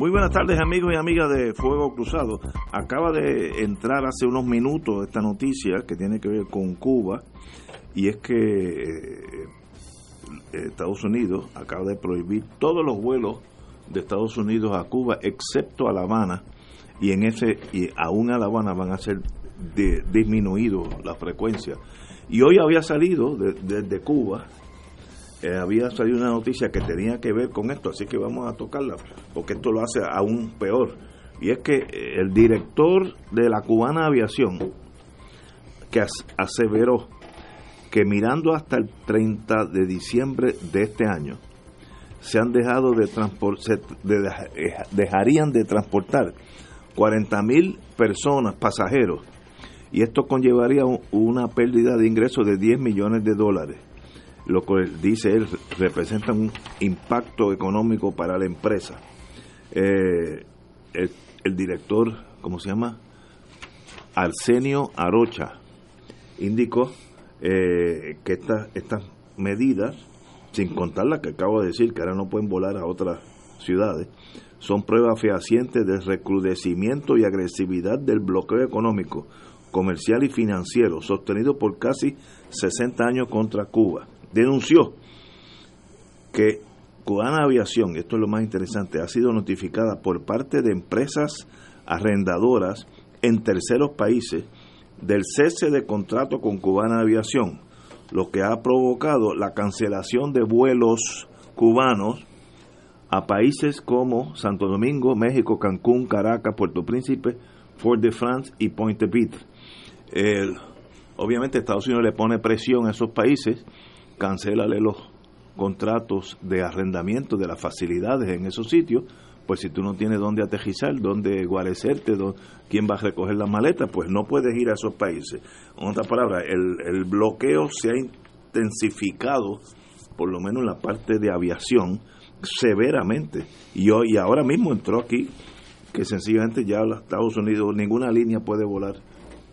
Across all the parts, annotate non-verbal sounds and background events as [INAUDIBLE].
Muy buenas tardes amigos y amigas de Fuego Cruzado. Acaba de entrar hace unos minutos esta noticia que tiene que ver con Cuba y es que eh, Estados Unidos acaba de prohibir todos los vuelos de Estados Unidos a Cuba excepto a La Habana y en ese y aún a La Habana van a ser de, disminuido la frecuencia. Y hoy había salido desde Cuba eh, había salido una noticia que tenía que ver con esto, así que vamos a tocarla, porque esto lo hace aún peor. Y es que eh, el director de la cubana aviación, que aseveró que mirando hasta el 30 de diciembre de este año, se han dejado de transportar, eh, dejarían de transportar 40 mil personas, pasajeros, y esto conllevaría una pérdida de ingresos de 10 millones de dólares lo que dice él representa un impacto económico para la empresa. Eh, el, director, ¿cómo se llama? Arsenio Arocha, indicó eh, que estas medidas, sin contar las que acabo de decir, que ahora no pueden volar a otras ciudades, son pruebas fehacientes del recrudecimiento y agresividad del bloqueo económico, comercial y financiero sostenido por casi 60 años contra Cuba denunció que Cubana Aviación, esto es lo más interesante, ha sido notificada por parte de empresas arrendadoras en terceros países del cese de contrato con Cubana Aviación, lo que ha provocado la cancelación de vuelos cubanos a países como Santo Domingo, México, Cancún, Caracas, Puerto Príncipe, Fort de France y Pointe Pitre. obviamente Estados Unidos le pone presión a esos países cancélale los contratos de arrendamiento de las facilidades en esos sitios, pues si tú no tienes dónde aterrizar, dónde guarecerte, quién va a recoger la maleta, pues no puedes ir a esos países. En otras palabras, el, bloqueo se ha intensificado, por lo menos en la parte de aviación, severamente. Y, hoy, y ahora mismo entró aquí que sencillamente ya los Estados Unidos ninguna línea puede volar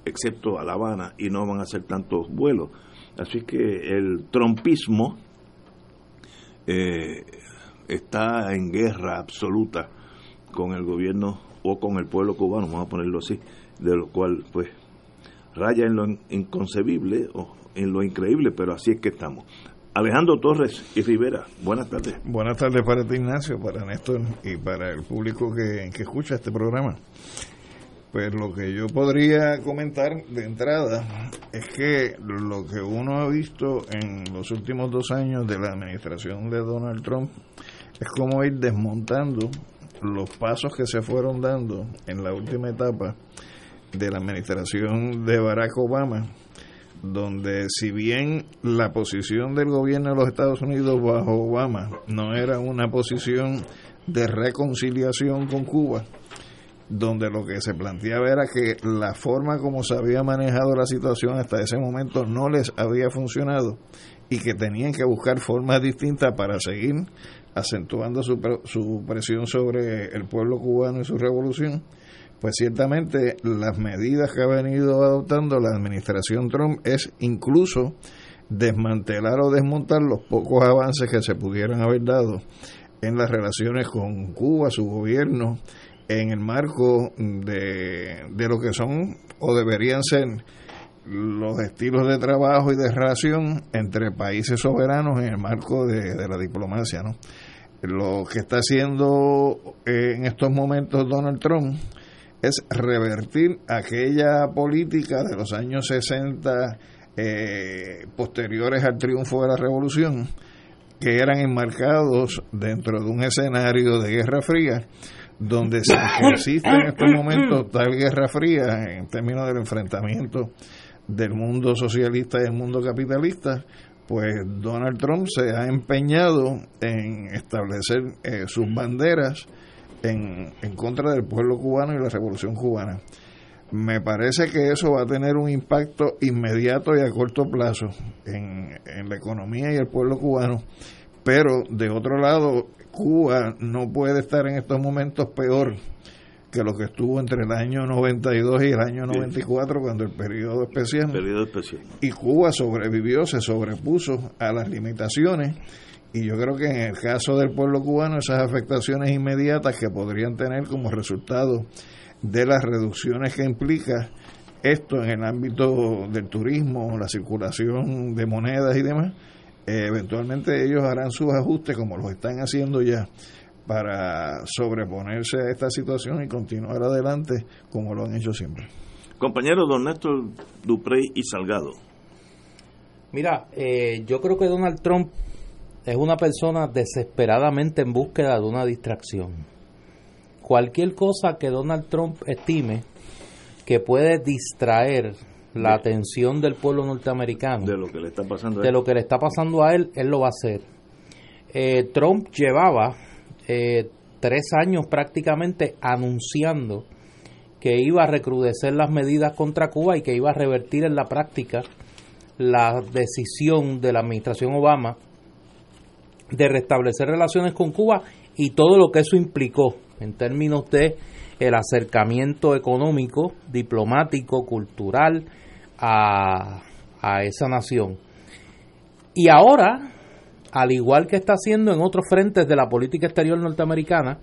excepto a La Habana y no van a hacer tantos vuelos. Así que el trompismo eh, está en guerra absoluta con el gobierno o con el pueblo cubano, vamos a ponerlo así, de lo cual pues raya en lo inconcebible o en lo increíble, pero así es que estamos. Alejandro Torres y Rivera, buenas tardes. Buenas tardes para ti, Ignacio, para Néstor y para el público que, que escucha este programa. Pues lo que yo podría comentar de entrada es que lo que uno ha visto en los últimos dos años de la administración de Donald Trump es como ir desmontando los pasos que se fueron dando en la última etapa de la administración de Barack Obama, donde si bien la posición del gobierno de los Estados Unidos bajo Obama no era una posición de reconciliación con Cuba, donde lo que se planteaba era que la forma como se había manejado la situación hasta ese momento no les había funcionado y que tenían que buscar formas distintas para seguir acentuando su, su presión sobre el pueblo cubano y su revolución, pues ciertamente las medidas que ha venido adoptando la administración Trump es incluso desmantelar o desmontar los pocos avances que se pudieran haber dado en las relaciones con Cuba, su gobierno, en el marco de, de lo que son o deberían ser los estilos de trabajo y de relación entre países soberanos en el marco de, la diplomacia. ¿no? Lo que está haciendo eh, en estos momentos Donald Trump es revertir aquella política de los años 60 eh, posteriores al triunfo de la revolución, que eran enmarcados dentro de un escenario de guerra fría, donde se existe en estos momentos tal guerra fría en términos del enfrentamiento del mundo socialista y el mundo capitalista, pues Donald Trump se ha empeñado en establecer eh, sus banderas en, en contra del pueblo cubano y la revolución cubana. Me parece que eso va a tener un impacto inmediato y a corto plazo en, en la economía y el pueblo cubano, pero de otro lado, Cuba no puede estar en estos momentos peor que lo que estuvo entre el año 92 y el año 94 cuando el periodo especial. Periodo especial. Y Cuba sobrevivió, se sobrepuso a las limitaciones y yo creo que en el caso del pueblo cubano esas afectaciones inmediatas que podrían tener como resultado de las reducciones que implica esto en el ámbito del turismo, la circulación de monedas y demás, eh, eventualmente ellos harán sus ajustes como los están haciendo ya para sobreponerse a esta situación y continuar adelante como lo han hecho siempre. Compañero don Néstor Duprey y Salgado. Mira, eh, yo creo que Donald Trump es una persona desesperadamente en búsqueda de una distracción. Cualquier cosa que Donald Trump estime que puede distraer la atención del pueblo norteamericano de lo que le está pasando a de él. lo que le está pasando a él, él lo va a hacer. Eh, Trump llevaba eh, tres años prácticamente anunciando que iba a recrudecer las medidas contra Cuba y que iba a revertir en la práctica la decisión de la administración Obama de restablecer relaciones con Cuba y todo lo que eso implicó en términos de el acercamiento económico, diplomático, cultural a, a esa nación. Y ahora, al igual que está haciendo en otros frentes de la política exterior norteamericana,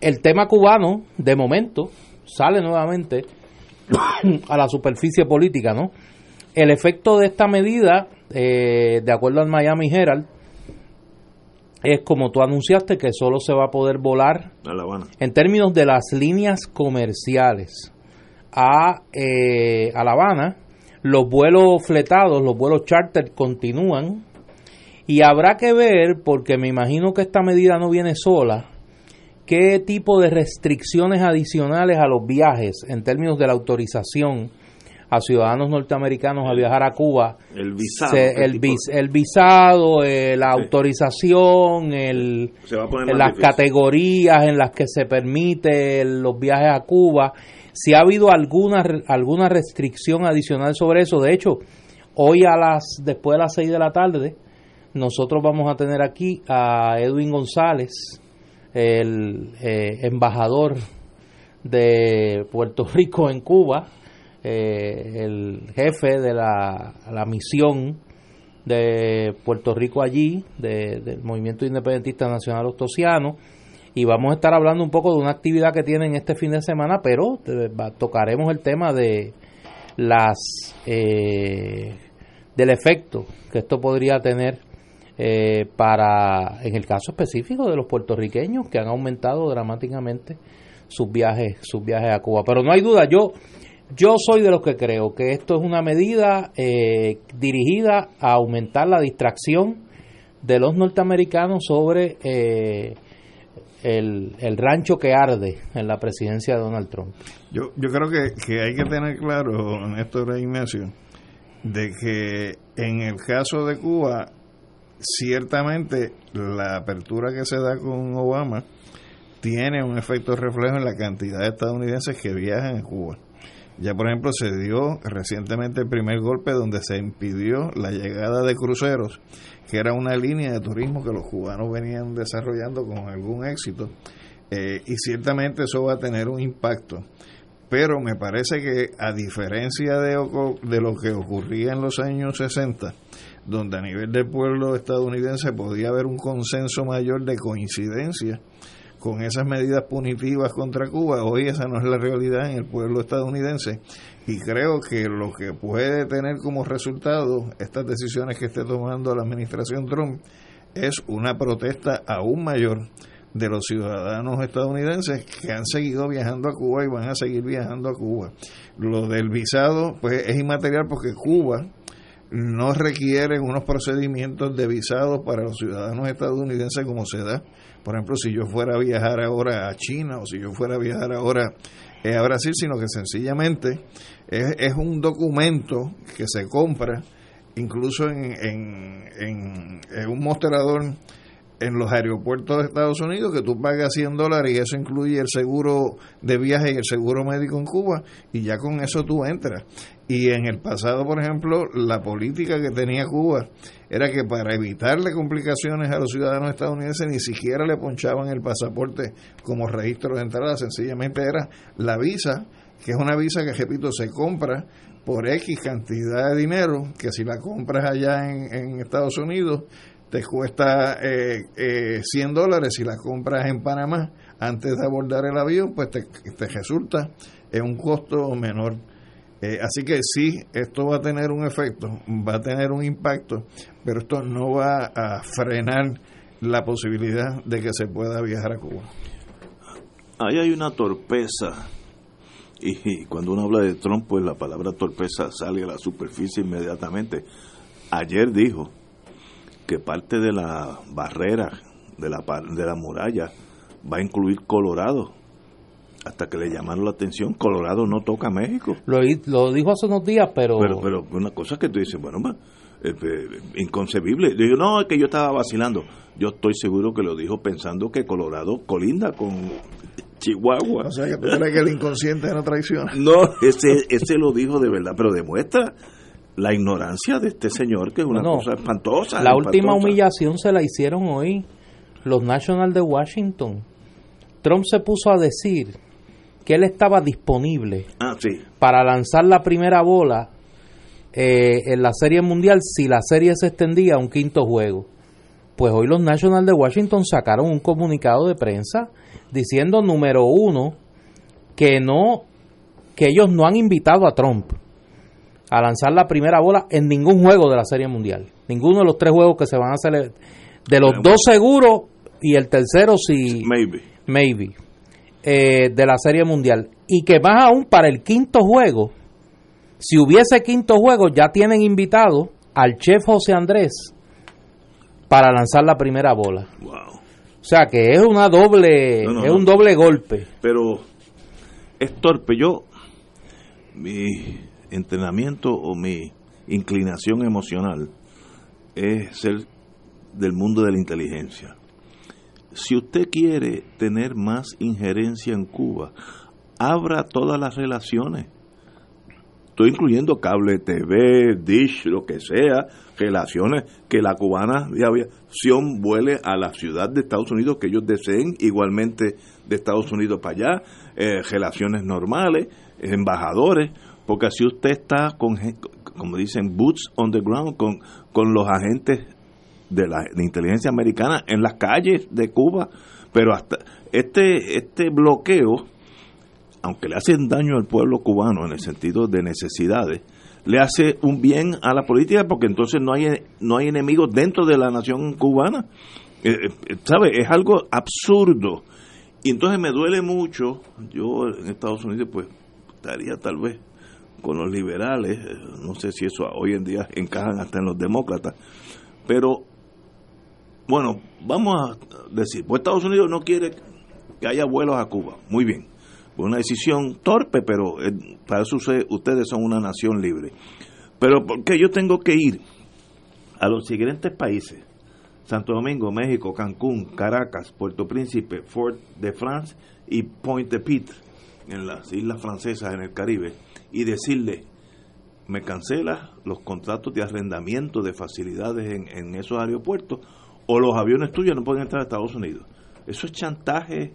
el tema cubano, de momento, sale nuevamente [COUGHS] a la superficie política, ¿no? El efecto de esta medida, eh, de acuerdo al Miami Herald, es como tú anunciaste que solo se va a poder volar A La Habana. en términos de las líneas comerciales a, eh, a La Habana, los vuelos fletados, los vuelos charter continúan y habrá que ver, porque me imagino que esta medida no viene sola, qué tipo de restricciones adicionales a los viajes en términos de la autorización a ciudadanos norteamericanos a viajar a Cuba El visado. se- ¿qué el, vis- el visado, eh, la Sí. autorización, el, las difícil. categorías en las que se permite los viajes a Cuba, si ha habido alguna alguna restricción adicional sobre eso. De hecho, hoy a las después de las 6 de la tarde nosotros vamos a tener aquí a Edwin González, el eh, embajador de Puerto Rico en Cuba, eh, el jefe de la, la misión de Puerto Rico allí, de- del Movimiento Independentista Nacional Ostosiano, y vamos a estar hablando un poco de una actividad que tienen este fin de semana, pero tocaremos el tema de las eh, del efecto que esto podría tener eh, para, en el caso específico de los puertorriqueños que han aumentado dramáticamente sus viajes, sus viajes a Cuba. Pero no hay duda, yo, yo soy de los que creo que esto es una medida eh, dirigida a aumentar la distracción de los norteamericanos sobre eh, el, el rancho que arde en la presidencia de Donald Trump. Yo, yo creo que, que hay que tener claro, Néstor e Ignacio, de que en el caso de Cuba, ciertamente la apertura que se da con Obama tiene un efecto reflejo en la cantidad de estadounidenses que viajan a Cuba. Ya, por ejemplo, se dio recientemente el primer golpe donde se impidió la llegada de cruceros, que era una línea de turismo que los cubanos venían desarrollando con algún éxito. Eh, y ciertamente eso va a tener un impacto. Pero me parece que a diferencia de, de lo que ocurría en los años 60, donde a nivel del pueblo estadounidense podía haber un consenso mayor de coincidencia con esas medidas punitivas contra Cuba, hoy esa no es la realidad en el pueblo estadounidense y creo que lo que puede tener como resultado estas decisiones que esté tomando la administración Trump es una protesta aún mayor de los ciudadanos estadounidenses que han seguido viajando a Cuba y van a seguir viajando a Cuba. Lo del visado pues es inmaterial porque Cuba no requiere unos procedimientos de visado para los ciudadanos estadounidenses como se da. Por ejemplo, si yo fuera a viajar ahora a China o si yo fuera a viajar ahora eh, a Brasil, sino que sencillamente es, es un documento que se compra incluso en, en, en, un mostrador en los aeropuertos de Estados Unidos que tú pagas 100 dólares y eso incluye el seguro de viaje y el seguro médico en Cuba y ya con eso tú entras. Y en el pasado, por ejemplo, la política que tenía Cuba era que para evitarle complicaciones a los ciudadanos estadounidenses ni siquiera le ponchaban el pasaporte como registro de entrada, sencillamente era la visa, que es una visa que, repito, se compra por X cantidad de dinero, que si la compras allá en, en Estados Unidos te cuesta eh, eh, 100 dólares, si la compras en Panamá antes de abordar el avión, pues te, te resulta en un costo menor. Eh, así que sí, esto va a tener un efecto, va a tener un impacto, pero esto no va a frenar la posibilidad de que se pueda viajar a Cuba. Ahí hay una torpeza y, cuando uno habla de Trump, pues la palabra torpeza sale a la superficie inmediatamente. Ayer dijo que parte de la barrera de la, de la muralla va a incluir Colorado. Hasta que le llamaron la atención, Colorado no toca a México. Lo, lo dijo hace unos días, pero... pero... Pero una cosa que tú dices, bueno, eh, inconcebible. Digo, no, es que yo estaba vacilando. Yo estoy seguro que lo dijo pensando que Colorado colinda con Chihuahua. O sea, que tú crees que el inconsciente no traiciona. [LAUGHS] No, ese, ese lo dijo de verdad, pero demuestra la ignorancia de este señor, que es una cosa espantosa. La última humillación se la hicieron hoy los National de Washington. Trump se puso a decir que él estaba disponible ah, sí. para lanzar la primera bola eh, en la Serie Mundial si la serie se extendía a un quinto juego. Pues hoy los National de Washington sacaron un comunicado de prensa diciendo, número uno, que no, que ellos no han invitado a Trump a lanzar la primera bola en ningún juego de la Serie Mundial. Ninguno de los tres juegos que se van a hacer, de los dos seguros y el tercero si... Maybe. Maybe. Eh, de la Serie Mundial. Y que más aún para el quinto juego, si hubiese quinto juego, ya tienen invitado al chef José Andrés para lanzar la primera bola. Wow. O sea que es una doble, es un doble golpe. Pero es torpe. Yo, mi entrenamiento o mi inclinación emocional es ser del mundo de la inteligencia. Si usted quiere tener más injerencia en Cuba, abra todas las relaciones. Estoy incluyendo cable TV, dish, lo que sea, relaciones que la cubana de aviación vuele a la ciudad de Estados Unidos que ellos deseen, igualmente de Estados Unidos para allá, eh, relaciones normales, embajadores, porque así usted está con, como dicen, boots on the ground, con, con los agentes de la inteligencia americana en las calles de Cuba, pero hasta este, este bloqueo, aunque le hacen daño al pueblo cubano en el sentido de necesidades, le hace un bien a la política porque entonces no hay, no hay enemigos dentro de la nación cubana. Eh, eh, ¿Sabe? Es algo absurdo. Y entonces me duele mucho, yo en Estados Unidos pues estaría tal vez con los liberales, eh, no sé si eso hoy en día encajan hasta en los demócratas, pero bueno, vamos a decir, pues Estados Unidos no quiere que haya vuelos a Cuba, muy bien, una decisión torpe, pero para eso ustedes son una nación libre. Pero ¿por qué yo tengo que ir a los siguientes países? Santo Domingo, México, Cancún, Caracas, Puerto Príncipe, Fort de France y Pointe Pitre, en las islas francesas en el Caribe, y decirle, me cancela los contratos de arrendamiento de facilidades en, en esos aeropuertos o los aviones tuyos no pueden entrar a Estados Unidos. Eso es chantaje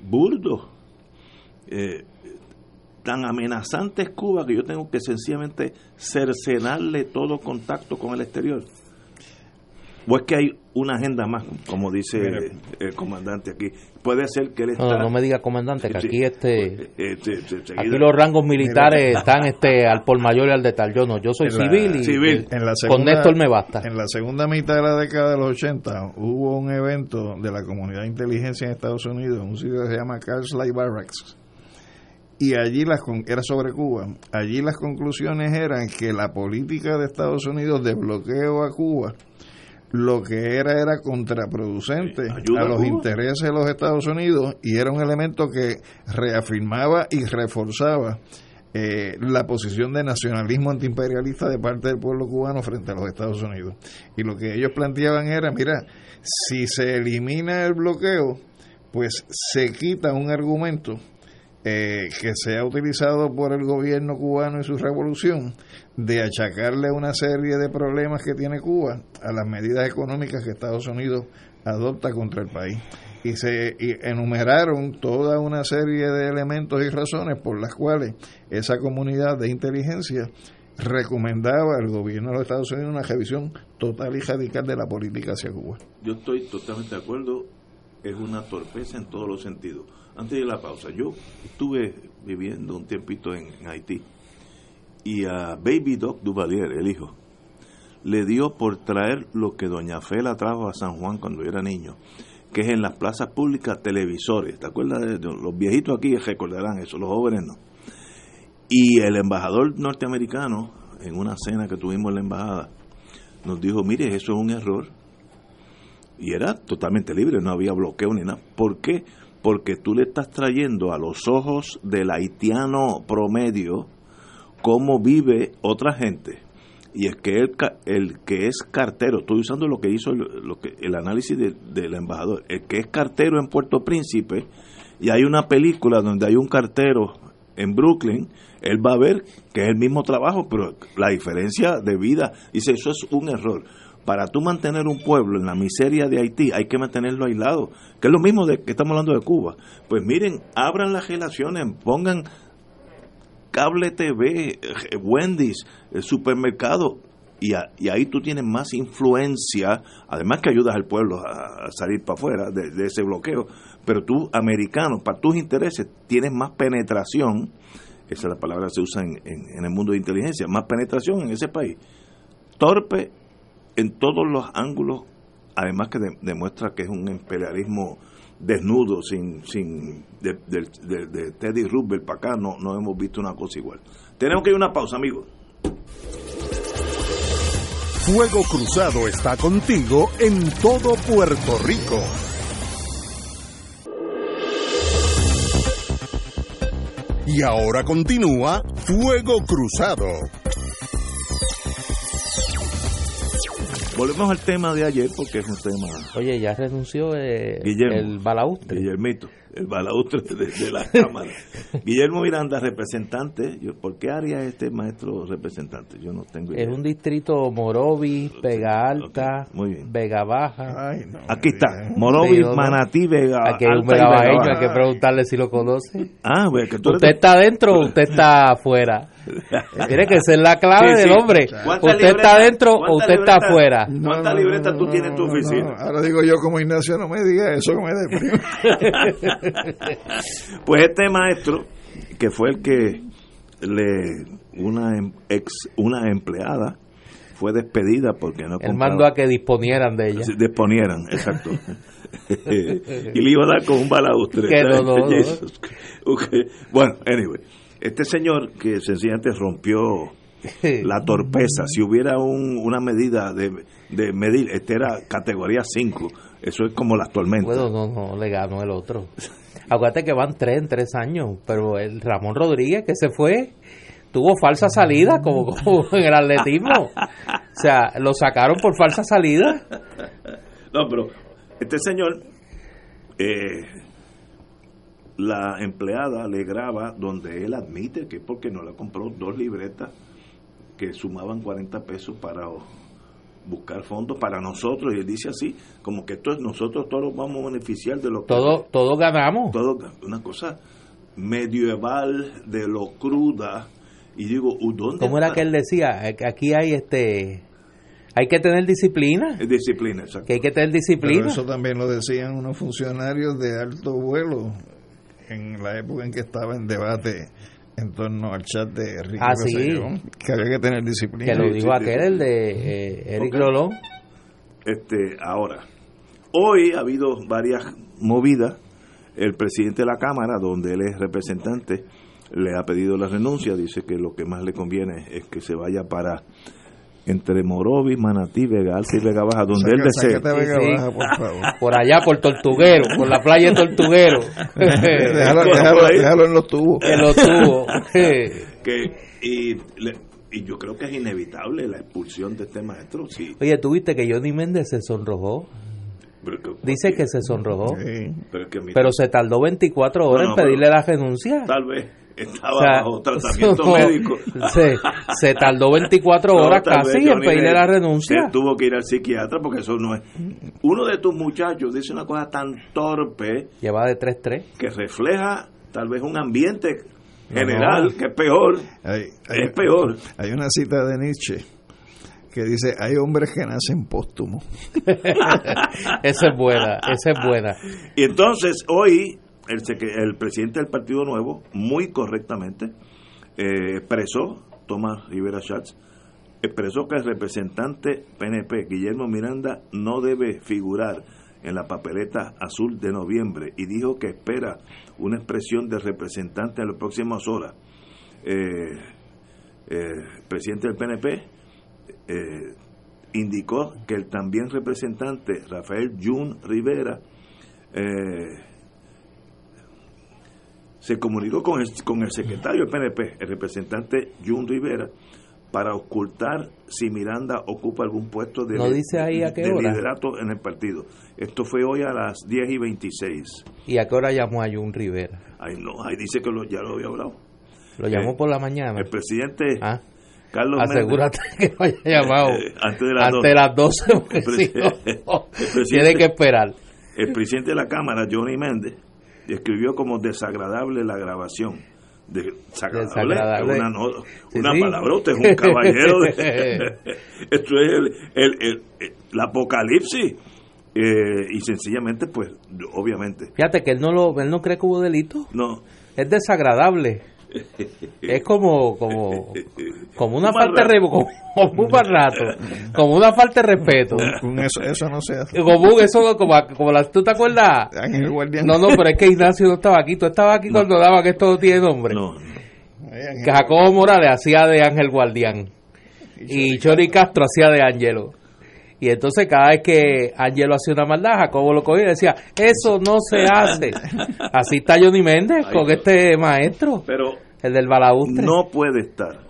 burdo. Eh, tan amenazante es Cuba que yo tengo que sencillamente cercenarle todo contacto con el exterior. ¿O es que hay una agenda más, como dice el comandante aquí? Puede ser que él está... No, no me diga comandante, que aquí este... este, este aquí los rangos militares están este al por mayor y al de tal. Yo no, yo soy civil y civil. En la segunda, con Néstor me basta. En la segunda mitad de la década de los 80 hubo un evento de la comunidad de inteligencia en Estados Unidos, un sitio que se llama Carlslight Barracks, y allí las era sobre Cuba. Allí las conclusiones eran que la política de Estados Unidos de bloqueo a Cuba lo que era era contraproducente a los intereses de los Estados Unidos y era un elemento que reafirmaba y reforzaba eh, la posición de nacionalismo antiimperialista de parte del pueblo cubano frente a los Estados Unidos. Y lo que ellos planteaban era, mira, si se elimina el bloqueo, pues se quita un argumento eh, que se ha utilizado por el gobierno cubano y su revolución de achacarle una serie de problemas que tiene Cuba a las medidas económicas que Estados Unidos adopta contra el país. Y se enumeraron toda una serie de elementos y razones por las cuales esa comunidad de inteligencia recomendaba al gobierno de los Estados Unidos una revisión total y radical de la política hacia Cuba. Yo estoy totalmente de acuerdo, es una torpeza en todos los sentidos. Antes de la pausa, yo estuve viviendo un tiempito en, Haití y a Baby Doc Duvalier, el hijo, le dio por traer lo que Doña Fela trajo a San Juan cuando era niño, que es en las plazas públicas televisores. ¿Te acuerdas? De, los viejitos aquí recordarán eso, los jóvenes no. Y el embajador norteamericano, en una cena que tuvimos en la embajada, nos dijo, mire, eso es un error. Y era totalmente libre, no había bloqueo ni nada. ¿Por qué? Porque tú le estás trayendo a los ojos del haitiano promedio cómo vive otra gente y es que el, el que es cartero, estoy usando lo que hizo lo que, el análisis del embajador, el que es cartero en Puerto Príncipe, y hay una película donde hay un cartero en Brooklyn, él va a ver que es el mismo trabajo, pero la diferencia de vida, dice, eso es un error. Para tú mantener un pueblo en la miseria de Haití, hay que mantenerlo aislado, que es lo mismo de que estamos hablando de Cuba. Pues miren, abran las relaciones, pongan cable TV, eh, Wendy's, el supermercado, y, y, ahí tú tienes más influencia, además que ayudas al pueblo a, salir para afuera de, ese bloqueo, pero tú, americano, para tus intereses, tienes más penetración, esa es la palabra que se usa en, en, el mundo de inteligencia, más penetración en ese país. Torpe en todos los ángulos, además que demuestra que es un imperialismo desnudo, sin, sin de, de, Teddy Roosevelt para acá, no, no hemos visto una cosa igual. Tenemos que ir a una pausa, amigos. Fuego Cruzado está contigo en todo Puerto Rico. Y ahora continúa Fuego Cruzado. Volvemos al tema de ayer porque es un tema. Oye, ya renunció eh, el balaustre. Guillermito el balaustre de, la [LAUGHS] Cámara. Guillermo Miranda, representante. Yo, ¿Por qué área es este maestro representante? Yo no tengo idea. Es un distrito Morovis, Vega Alta, Vega Baja. Aquí está, Morovis, Manatí, Vega Aquí hay un Vega hay que preguntarle si lo conoce. Ah, pues, que ¿Usted está adentro o usted está afuera? [LAUGHS] Tiene que ser la clave del hombre. ¿Usted está adentro o usted está afuera? ¿Cuántas libretas tú tienes en tu oficina? ahora digo yo como Ignacio, no me diga eso, que me deprime. [LAUGHS] pues este maestro, que fue el que le una em, ex una empleada fue despedida porque no Él mandó a que disponieran de ella. Disponieran, exacto. [LAUGHS] y le iba a dar con un balaustre. Bueno, anyway, este señor que sencillamente rompió [LAUGHS] la torpeza, si hubiera un, una medida de, de medir, este era categoría 5, eso es como la actualmente. Bueno, no, no, le ganó el otro. Acuérdate que van tres en tres años, pero el Ramón Rodríguez que se fue tuvo falsa salida como, [LAUGHS] en el atletismo. O sea, lo sacaron por falsa salida. No, pero este señor, eh, la empleada le graba donde él admite que porque no le compró dos libretas que sumaban 40 pesos para buscar fondos para nosotros y él dice así como que esto es nosotros todos vamos a beneficiar de lo que todo todos ganamos todo una cosa medieval de lo cruda y digo ¿dónde cómo era que él decía aquí hay este hay que tener disciplina. disciplina, exacto. Que hay que tener disciplina. eso también lo decían unos funcionarios de alto vuelo en la época en que estaba en debate en torno al chat de Enrique ah, sí. que había que tener disciplina. Que lo dijo aquel, el de eh, Eric Lolón. Este, ahora, hoy ha habido varias movidas. El presidente de la Cámara, donde él es representante, le ha pedido la renuncia. Dice que lo que más le conviene es que se vaya para entre Morovis, Manatí, Vega Alta y Vega Baja, donde él desee. por, allá, por Tortuguero, por la playa de Tortuguero. [LAUGHS] déjalo, déjalo, en los tubos. En los tubos. [LAUGHS] que y, y yo creo que es inevitable la expulsión de este maestro. Sí. Oye, ¿tú viste que Johnny Méndez se sonrojó? Dice que se sonrojó. Pero, se tardó 24 horas en pedirle la renuncia. Tal vez estaba bajo tratamiento [LAUGHS] médico. Se, se, tardó 24 [LAUGHS] horas casi en pedirle la renuncia. tuvo que ir al psiquiatra porque eso no es. Uno de tus muchachos dice una cosa tan torpe. Lleva de 3-3. Que refleja tal vez un ambiente general que es peor. es peor. Hay una cita de Nietzsche que dice, hay hombres que nacen póstumos. [LAUGHS] esa es buena, esa es buena. Y entonces hoy el, presidente del Partido Nuevo, muy correctamente, eh, expresó, Tomás Rivera Schatz, expresó que el representante PNP, Guillermo Miranda, no debe figurar en la papeleta azul de noviembre y dijo que espera una expresión del representante en las próximas horas. Eh, eh, presidente del PNP eh, indicó que el también representante Rafael Jun Rivera se comunicó con el, con el secretario del PNP, el representante Jun Rivera, para ocultar si Miranda ocupa algún puesto de, liderato en el partido. Esto fue hoy a las 10 y 26. ¿Y a qué hora llamó a Jun Rivera? Ay, no, ahí dice que ya lo había hablado. Lo llamó eh, por la mañana. El presidente ¿Ah? Carlos Asegúrate [LAUGHS] que no haya llamado eh, antes de las, 12, porque [LAUGHS] tiene que esperar. El presidente de la Cámara, Johnny Méndez, describió como desagradable la grabación. desagradable, una, una palabra, usted es un caballero. [LAUGHS] esto es el, el, el, apocalipsis. Eh, y sencillamente, pues, obviamente. Fíjate que él no, lo, él no cree que hubo delito. No. Es desagradable es como como como una falta de como, como, un rato como una falta de respeto. Eso, eso no se hace. Como eso como, como la, tú te acuerdas no no pero es que Ignacio no estaba aquí tú estabas aquí cuando daba que esto tiene nombre. No, que Jacobo Morales hacía de Ángel Guardián. Y Chori Castro hacía de Ángelo y entonces cada vez que Angelo hacía una maldad, Jacobo lo cogía y decía, eso no se hace. [LAUGHS] Así está Johnny Méndez con este maestro, pero el del balaustre. No puede estar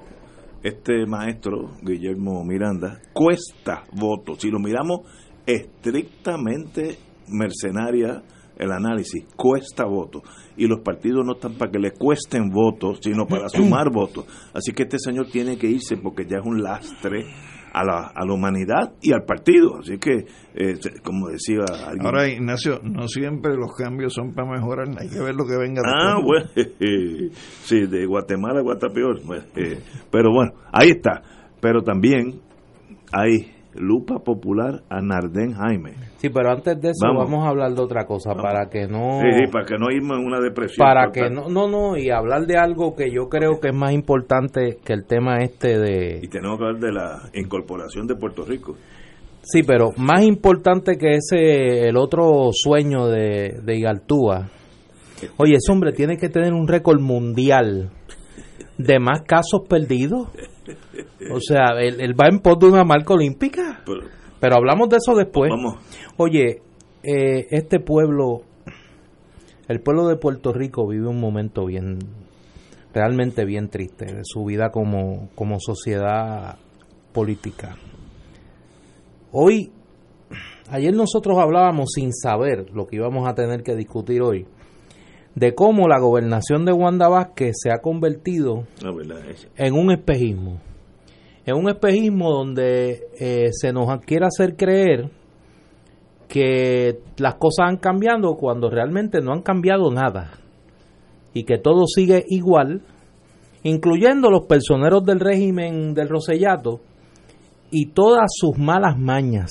este maestro, Guillermo Miranda, cuesta votos. Si lo miramos estrictamente mercenaria el análisis, cuesta votos. Y los partidos no están para que le cuesten votos, sino para sumar [CLEARS THROAT] votos. Así que este señor tiene que irse porque ya es un lastre a la, a la humanidad y al partido. Así que, eh, como decía alguien. Ahora, Ignacio, no siempre los cambios son para mejorar, hay que ver lo que venga Ah, bueno, [LAUGHS] sí, de Guatemala a Guatapeor. Eh, pero bueno, ahí está. Pero también hay lupa popular a Nardén Jaime. Sí, pero antes de eso vamos, a hablar de otra cosa para que no sí, para que no irnos en una depresión. Para que no no no y hablar de algo que yo creo que es más importante que el tema este de Y tenemos que hablar de la incorporación de Puerto Rico. Sí, pero más importante que ese el otro sueño de de Igaltúa. Oye, ese hombre tiene que tener un récord mundial de más casos perdidos. O sea, él, va en pos de una marca olímpica. Pero, hablamos de eso después. Oye, eh, este pueblo, el pueblo de Puerto Rico vive un momento bien, realmente bien triste de su vida como, como sociedad política. Hoy, ayer nosotros hablábamos sin saber lo que íbamos a tener que discutir hoy de cómo la gobernación de Wanda Vázquez se ha convertido en un espejismo. En un espejismo donde eh, se nos quiere hacer creer que las cosas han cambiado cuando realmente no han cambiado nada y que todo sigue igual, incluyendo los personeros del régimen del Rosellato y todas sus malas mañas.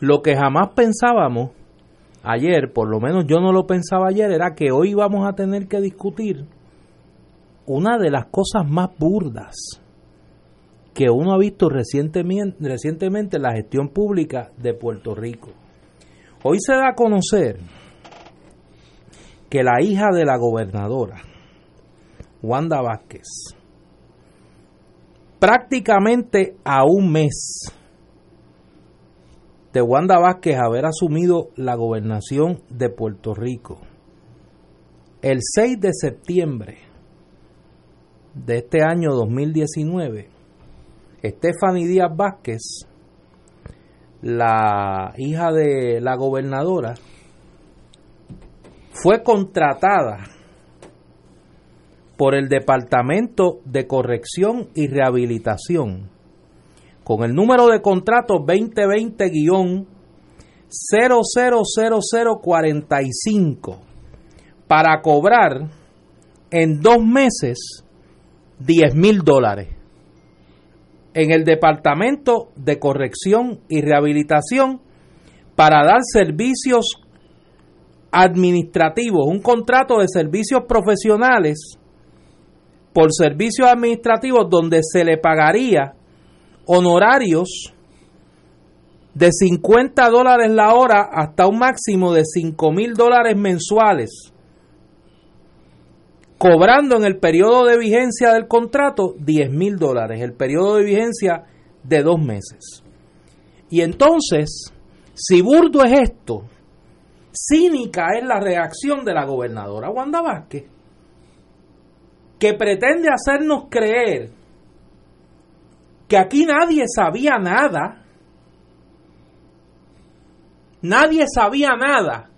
Lo que jamás pensábamos ayer, por lo menos yo no lo pensaba ayer, era que hoy vamos a tener que discutir una de las cosas más burdas que uno ha visto recientemente, recientemente en la gestión pública de Puerto Rico. Hoy se da a conocer que la hija de la gobernadora, Wanda Vázquez, prácticamente a un mes de Wanda Vázquez haber asumido la gobernación de Puerto Rico. El 6 de septiembre, de este año 2019, Stephanie Díaz Vázquez, la hija de la gobernadora, fue contratada por el Departamento de Corrección y Rehabilitación con el número de contrato 2020-000045 para cobrar en dos meses 10 mil dólares en el Departamento de Corrección y Rehabilitación para dar servicios administrativos, un contrato de servicios profesionales por servicios administrativos donde se le pagaría honorarios de 50 dólares la hora hasta un máximo de 5 mil dólares mensuales, cobrando en el periodo de vigencia del contrato 10 mil dólares, el periodo de vigencia de dos meses. Y entonces, si burdo es esto, cínica es la reacción de la gobernadora Wanda Vázquez que pretende hacernos creer que aquí nadie sabía nada, nadie sabía nada,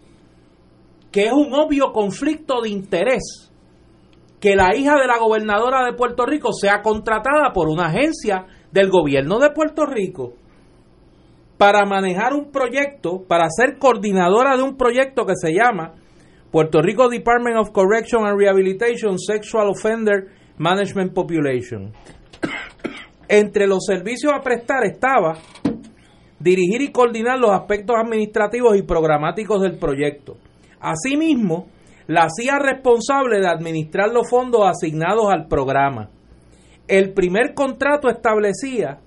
que es un obvio conflicto de interés. Que la hija de la gobernadora de Puerto Rico sea contratada por una agencia del gobierno de Puerto Rico para manejar un proyecto, para ser coordinadora de un proyecto que se llama Puerto Rico Department of Correction and Rehabilitation Sexual Offender Management Population. Entre los servicios a prestar estaba dirigir y coordinar los aspectos administrativos y programáticos del proyecto. Asimismo, la hacía responsable de administrar los fondos asignados al programa. El primer contrato establecía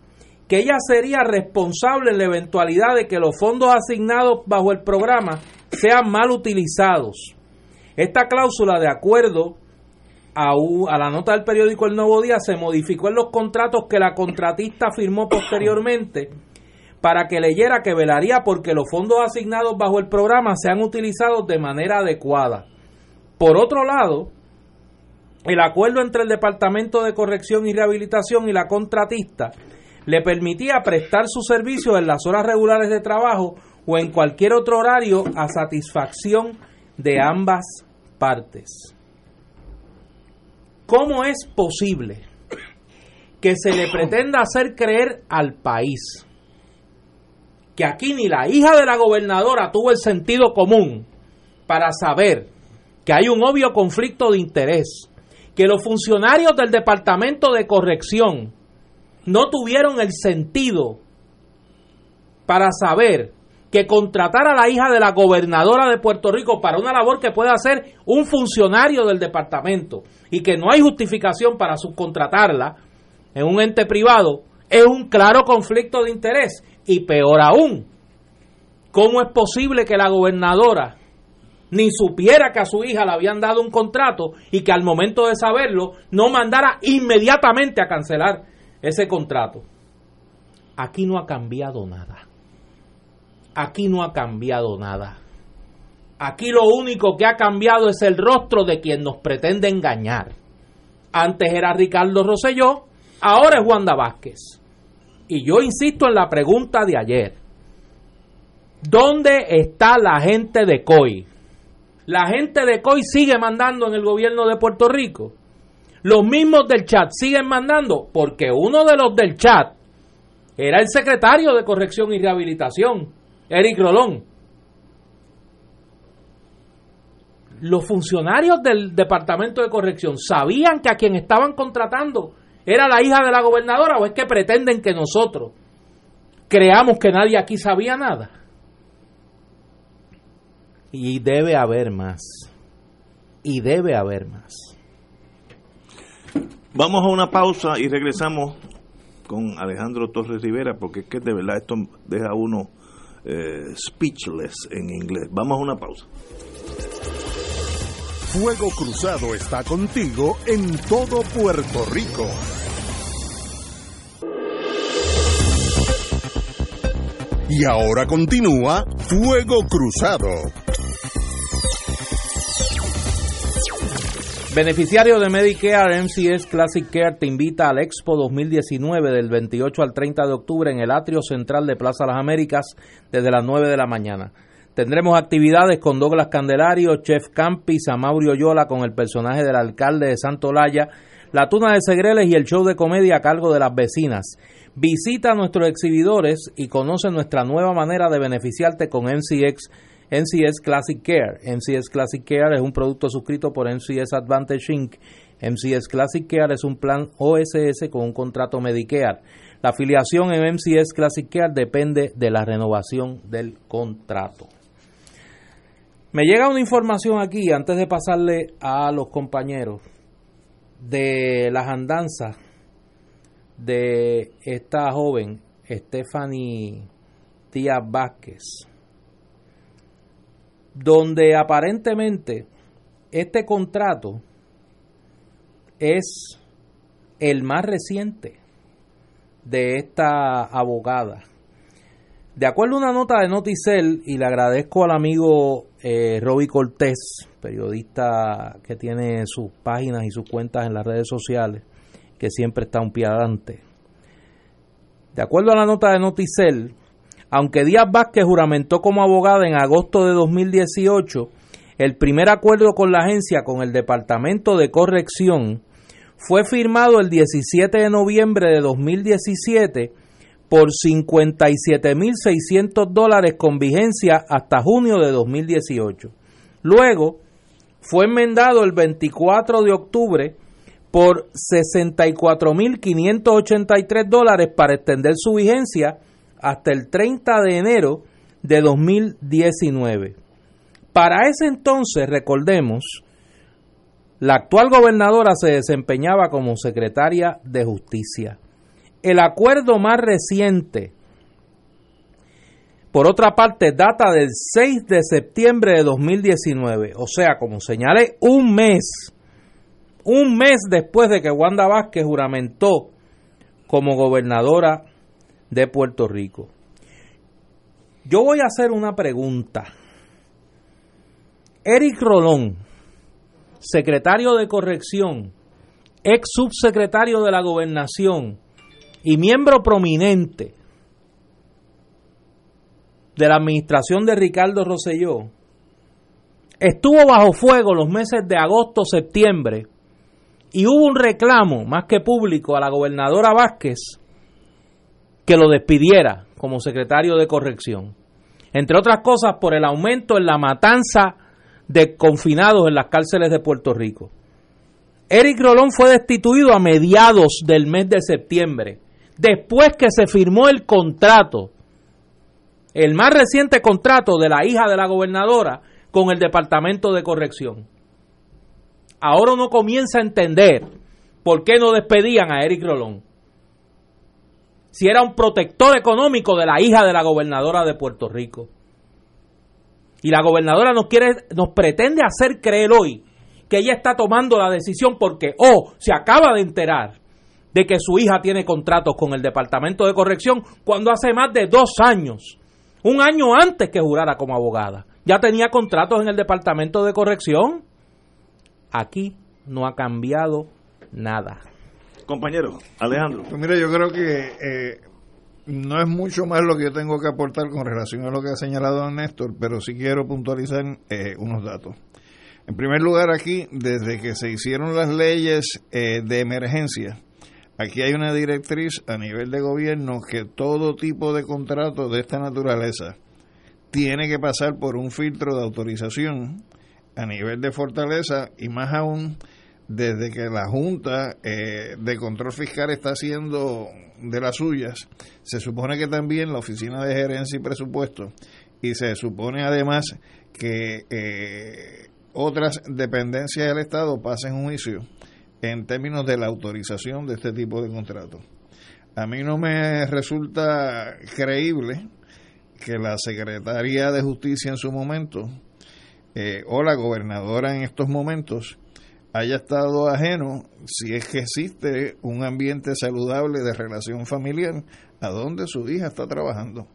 que ella sería responsable en la eventualidad de que los fondos asignados bajo el programa sean mal utilizados. Esta cláusula, de acuerdo a, la nota del periódico El Nuevo Día, se modificó en los contratos que la contratista firmó posteriormente para que leyera que velaría porque los fondos asignados bajo el programa sean utilizados de manera adecuada. Por otro lado, el acuerdo entre el Departamento de Corrección y Rehabilitación y la contratista le permitía prestar su servicio en las horas regulares de trabajo o en cualquier otro horario a satisfacción de ambas partes. ¿Cómo es posible que se le pretenda hacer creer al país que aquí ni la hija de la gobernadora tuvo el sentido común para saber que hay un obvio conflicto de interés, que los funcionarios del Departamento de Corrección no tuvieron el sentido para saber que contratar a la hija de la gobernadora de Puerto Rico para una labor que puede hacer un funcionario del departamento y que no hay justificación para subcontratarla en un ente privado, es un claro conflicto de interés. Y peor aún, ¿cómo es posible que la gobernadora ni supiera que a su hija le habían dado un contrato y que al momento de saberlo no mandara inmediatamente a cancelar ese contrato? Aquí no ha cambiado nada aquí no ha cambiado nada. Aquí lo único que ha cambiado es el rostro de quien nos pretende engañar. Antes era Ricardo Rosselló, ahora es Wanda Vázquez. Y yo insisto en la pregunta de ayer. ¿Dónde está la gente de COI? La gente de COI sigue mandando en el gobierno de Puerto Rico. Los mismos del chat siguen mandando porque uno de los del chat era el secretario de Corrección y Rehabilitación, Eric Rolón. Los funcionarios del Departamento de Corrección sabían que a quien estaban contratando era la hija de la gobernadora o es que pretenden que nosotros creamos que nadie aquí sabía nada. Y debe haber más. Y debe haber más. Vamos a una pausa y regresamos con Alejandro Torres Rivera porque es que de verdad esto deja uno eh, speechless en inglés. Vamos a una pausa. Fuego Cruzado está contigo en todo Puerto Rico. Y ahora continúa Fuego Cruzado. Beneficiario de Medicare MCS Classic Care te invita al Expo 2019 del 28 al 30 de octubre en el atrio central de Plaza Las Américas desde las 9 de la mañana. Tendremos actividades con Douglas Candelario, Chef Campis, Amaurio Yola con el personaje del alcalde de Santo Laya, la tuna de Segreles y el show de comedia a cargo de las vecinas. Visita a nuestros exhibidores y conoce nuestra nueva manera de beneficiarte con MCX NCS Classic Care. NCS Classic Care es un producto suscrito por NCS Advantage Inc. MCS Classic Care es un plan OSS con un contrato Medicare. La afiliación en MCS Classic Care depende de la renovación del contrato. Me llega una información aquí, antes de pasarle a los compañeros, de las andanzas de esta joven, Stephanie Díaz Vázquez donde aparentemente este contrato es el más reciente de esta abogada. De acuerdo a una nota de Noticel, y le agradezco al amigo eh, Roby Cortés, periodista que tiene sus páginas y sus cuentas en las redes sociales, que siempre está un pie adelante. De acuerdo a la nota de Noticel, aunque Díaz Vázquez juramentó como abogada en agosto de 2018, el primer acuerdo con la agencia con el Departamento de Corrección fue firmado el 17 de noviembre de 2017 por 57.600 dólares con vigencia hasta junio de 2018. Luego fue enmendado el 24 de octubre por 64.583 dólares para extender su vigencia hasta el 30 de enero de 2019. Para ese entonces, recordemos, la actual gobernadora se desempeñaba como secretaria de justicia. El acuerdo más reciente, por otra parte, data del 6 de septiembre de 2019, o sea, como señalé, un mes, un mes después de que Wanda Vázquez juramentó como gobernadora de Puerto Rico. Yo voy a hacer una pregunta. Eric Rolón, secretario de corrección, ex subsecretario de la gobernación y miembro prominente de la administración de Ricardo Rosselló, estuvo bajo fuego los meses de agosto, septiembre, y hubo un reclamo, más que público, a la gobernadora Vázquez que lo despidiera como secretario de corrección. Entre otras cosas, por el aumento en la matanza de confinados en las cárceles de Puerto Rico. Eric Rolón fue destituido a mediados del mes de septiembre, después que se firmó el contrato, el más reciente contrato de la hija de la gobernadora con el Departamento de Corrección. Ahora uno comienza a entender por qué no despedían a Eric Rolón si era un protector económico de la hija de la gobernadora de Puerto Rico. Y la gobernadora nos quiere, nos pretende hacer creer hoy que ella está tomando la decisión porque o oh, se acaba de enterar de que su hija tiene contratos con el Departamento de Corrección cuando hace más de dos años, un año antes que jurara como abogada, ya tenía contratos en el Departamento de Corrección. Aquí no ha cambiado nada. Compañero, Alejandro. Pues mira, yo creo que eh, no es mucho más lo que yo tengo que aportar con relación a lo que ha señalado Néstor, pero sí quiero puntualizar eh, unos datos. En primer lugar, aquí, desde que se hicieron las leyes eh, de emergencia, aquí hay una directriz a nivel de gobierno que todo tipo de contrato de esta naturaleza tiene que pasar por un filtro de autorización a nivel de fortaleza y más aún desde que la Junta eh, de Control Fiscal está haciendo de las suyas, se supone que también la Oficina de Gerencia y Presupuesto y se supone además que eh, otras dependencias del Estado pasen juicio en términos de la autorización de este tipo de contratos. A mí no me resulta creíble que la Secretaría de Justicia en su momento eh, o la gobernadora en estos momentos haya estado ajeno, si es que existe un ambiente saludable de relación familiar, a donde su hija está trabajando.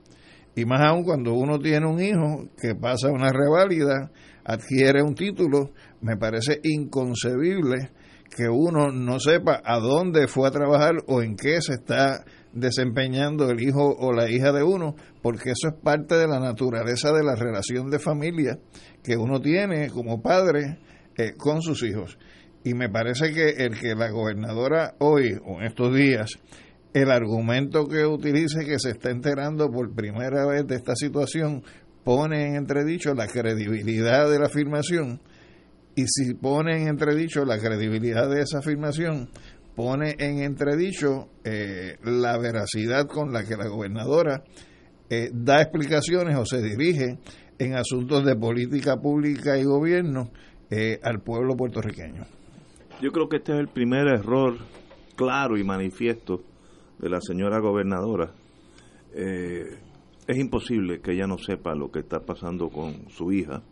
Y más aún cuando uno tiene un hijo que pasa una reválida, adquiere un título, me parece inconcebible que uno no sepa a dónde fue a trabajar o en qué se está desempeñando el hijo o la hija de uno, porque eso es parte de la naturaleza de la relación de familia que uno tiene como padre eh, con sus hijos. Y me parece que el que la gobernadora hoy o en estos días, el argumento que utilice que se está enterando por primera vez de esta situación, pone en entredicho la credibilidad de la afirmación. Y si pone en entredicho la credibilidad de esa afirmación, pone en entredicho eh, la veracidad con la que la gobernadora eh, da explicaciones o se dirige en asuntos de política pública y gobierno eh, al pueblo puertorriqueño. Yo creo que este es el primer error claro y manifiesto de la señora gobernadora. es imposible que ella no sepa lo que está pasando con su hija,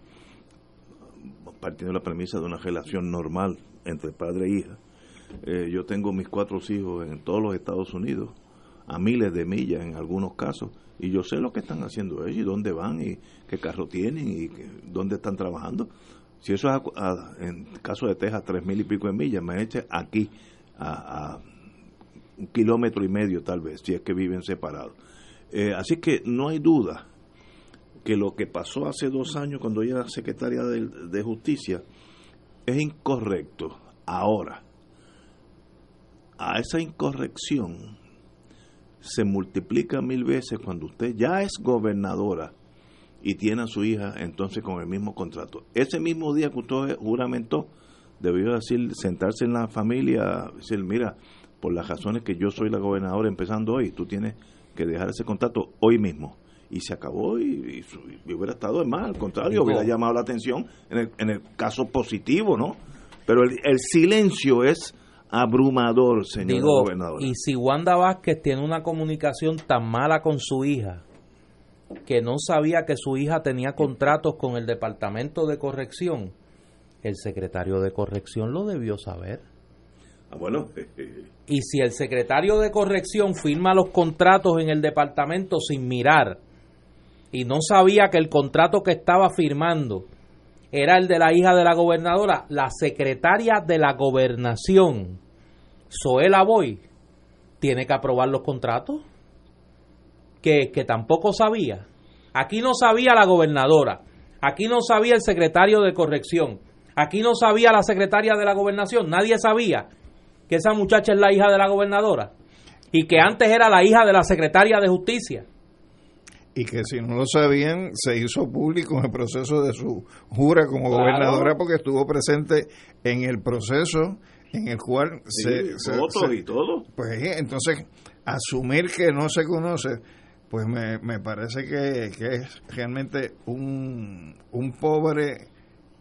partiendo de la premisa de una relación normal entre padre e hija eh, yo tengo mis cuatro hijos en todos los Estados Unidos, a miles de millas en algunos casos, y yo sé lo que están haciendo ellos, y dónde van, y qué carro tienen, y dónde están trabajando. Si eso es, en caso de Texas, tres mil y pico de millas, me eche aquí a, un kilómetro y medio tal vez, si es que viven separados. Eh, así que no hay duda que lo que pasó hace dos años cuando ella era secretaria de Justicia es incorrecto ahora a esa incorrección se multiplica mil veces cuando usted ya es gobernadora y tiene a su hija entonces con el mismo contrato. Ese mismo día que usted juramentó, debió decir, sentarse en la familia, decir, mira, por las razones que yo soy la gobernadora empezando hoy, tú tienes que dejar ese contrato hoy mismo. Y se acabó y, hubiera estado de más, al contrario, hubiera llamado la atención en el, en el caso positivo, ¿no? Pero el silencio es abrumador, señor gobernador. Y si Wanda Vázquez tiene una comunicación tan mala con su hija, que no sabía que su hija tenía contratos con el Departamento de Corrección, el secretario de Corrección lo debió saber. Ah, bueno. y si el secretario de Corrección firma los contratos en el departamento sin mirar y no sabía que el contrato que estaba firmando era el de la hija de la gobernadora, la secretaria de la gobernación, Zoela Boy, tiene que aprobar los contratos. Que, que tampoco sabía. Aquí no sabía la gobernadora, aquí no sabía el secretario de corrección, aquí no sabía la secretaria de la gobernación, nadie sabía que esa muchacha es la hija de la gobernadora y que antes era la hija de la secretaria de justicia. Y que si no lo sabían se hizo público en el proceso de su jura como gobernadora porque estuvo presente en el proceso en el cual se, y todo. Pues entonces asumir que no se conoce pues me, me parece que, es realmente un, un pobre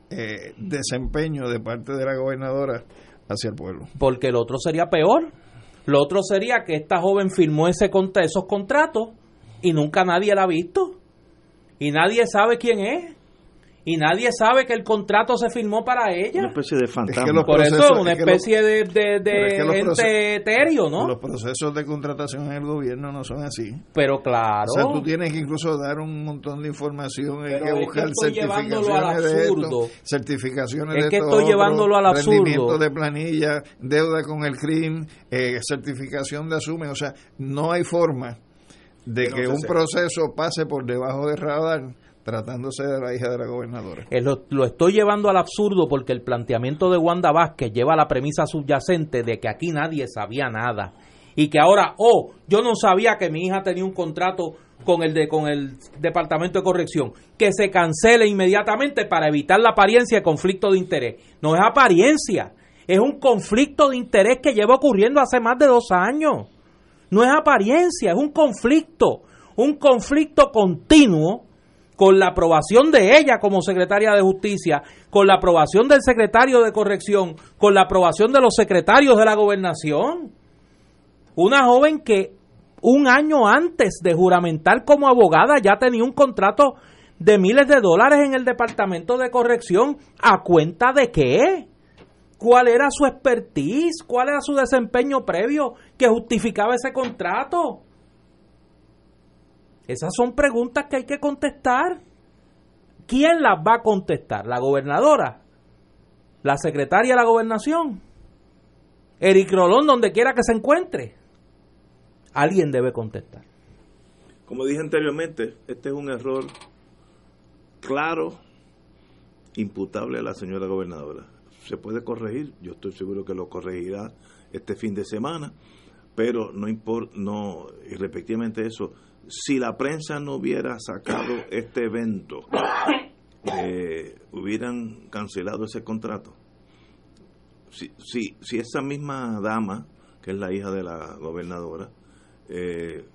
eh, desempeño de parte de la gobernadora hacia el pueblo porque el otro sería peor lo otro sería que esta joven firmó ese esos contratos y nunca nadie la ha visto. Y nadie sabe quién es. Y nadie sabe que el contrato se firmó para ella. Una especie de fantasma. Por eso, una especie de, de, ente etéreo, ¿no? Los procesos de contratación en el gobierno no son así. Pero claro. O sea, tú tienes que incluso dar un montón de información, hay que buscar certificaciones de esto, certificaciones es de que estoy llevándolo al absurdo. rendimiento de planilla, deuda con el CRIM, eh, certificación de asumen, o sea, no hay forma de que un proceso pase por debajo del radar tratándose de la hija de la gobernadora. Eh, lo, lo, estoy llevando al absurdo porque el planteamiento de Wanda Vázquez lleva la premisa subyacente de que aquí nadie sabía nada y que ahora, oh, yo no sabía que mi hija tenía un contrato con el de con el departamento de corrección, que se cancele inmediatamente para evitar la apariencia de conflicto de interés. No es apariencia, es un conflicto de interés que lleva ocurriendo hace más de dos años. No es apariencia, es un conflicto, un conflicto continuo con la aprobación de ella como secretaria de justicia, con la aprobación del secretario de corrección, con la aprobación de los secretarios de la gobernación. Una joven que un año antes de juramentar como abogada ya tenía un contrato de miles de dólares en el departamento de corrección. ¿A cuenta de qué? cuál era su expertise, cuál era su desempeño previo que justificaba ese contrato. Esas son preguntas que hay que contestar. ¿Quién las va a contestar? ¿La gobernadora? ¿La secretaria de la gobernación? Eric Rolón, donde quiera que se encuentre. Alguien debe contestar. Como dije anteriormente, este es un error claro, imputable a la señora gobernadora. Se puede corregir, yo estoy seguro que lo corregirá este fin de semana, pero no importa, no, y respectivamente eso, si la prensa no hubiera sacado este evento, eh, hubieran cancelado ese contrato. Si, si, si esa misma dama, que es la hija de la gobernadora, eh,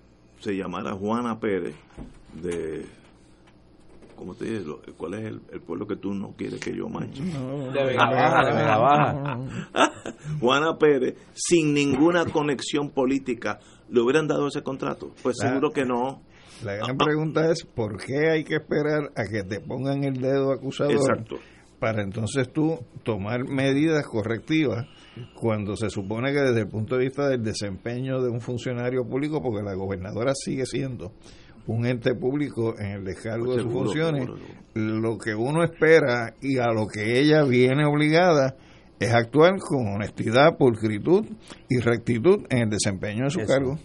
se llamara Juana Pérez, de ¿cómo te digo? ¿Cuál es el, pueblo que tú no quieres que yo manche? de Baja. [LAUGHS] Juana Pérez, sin ninguna conexión política, ¿le hubieran dado ese contrato? Pues seguro que no. La gran pregunta es, ¿por qué hay que esperar a que te pongan el dedo acusador Exacto. para entonces tú tomar medidas correctivas cuando se supone que desde el punto de vista del desempeño de un funcionario público, porque la gobernadora sigue siendo un ente público en el descargo de sus Seguro, funciones, seguro, seguro. lo que uno espera y a lo que ella viene obligada es actuar con honestidad, pulcritud y rectitud en el desempeño de su Eso. cargo.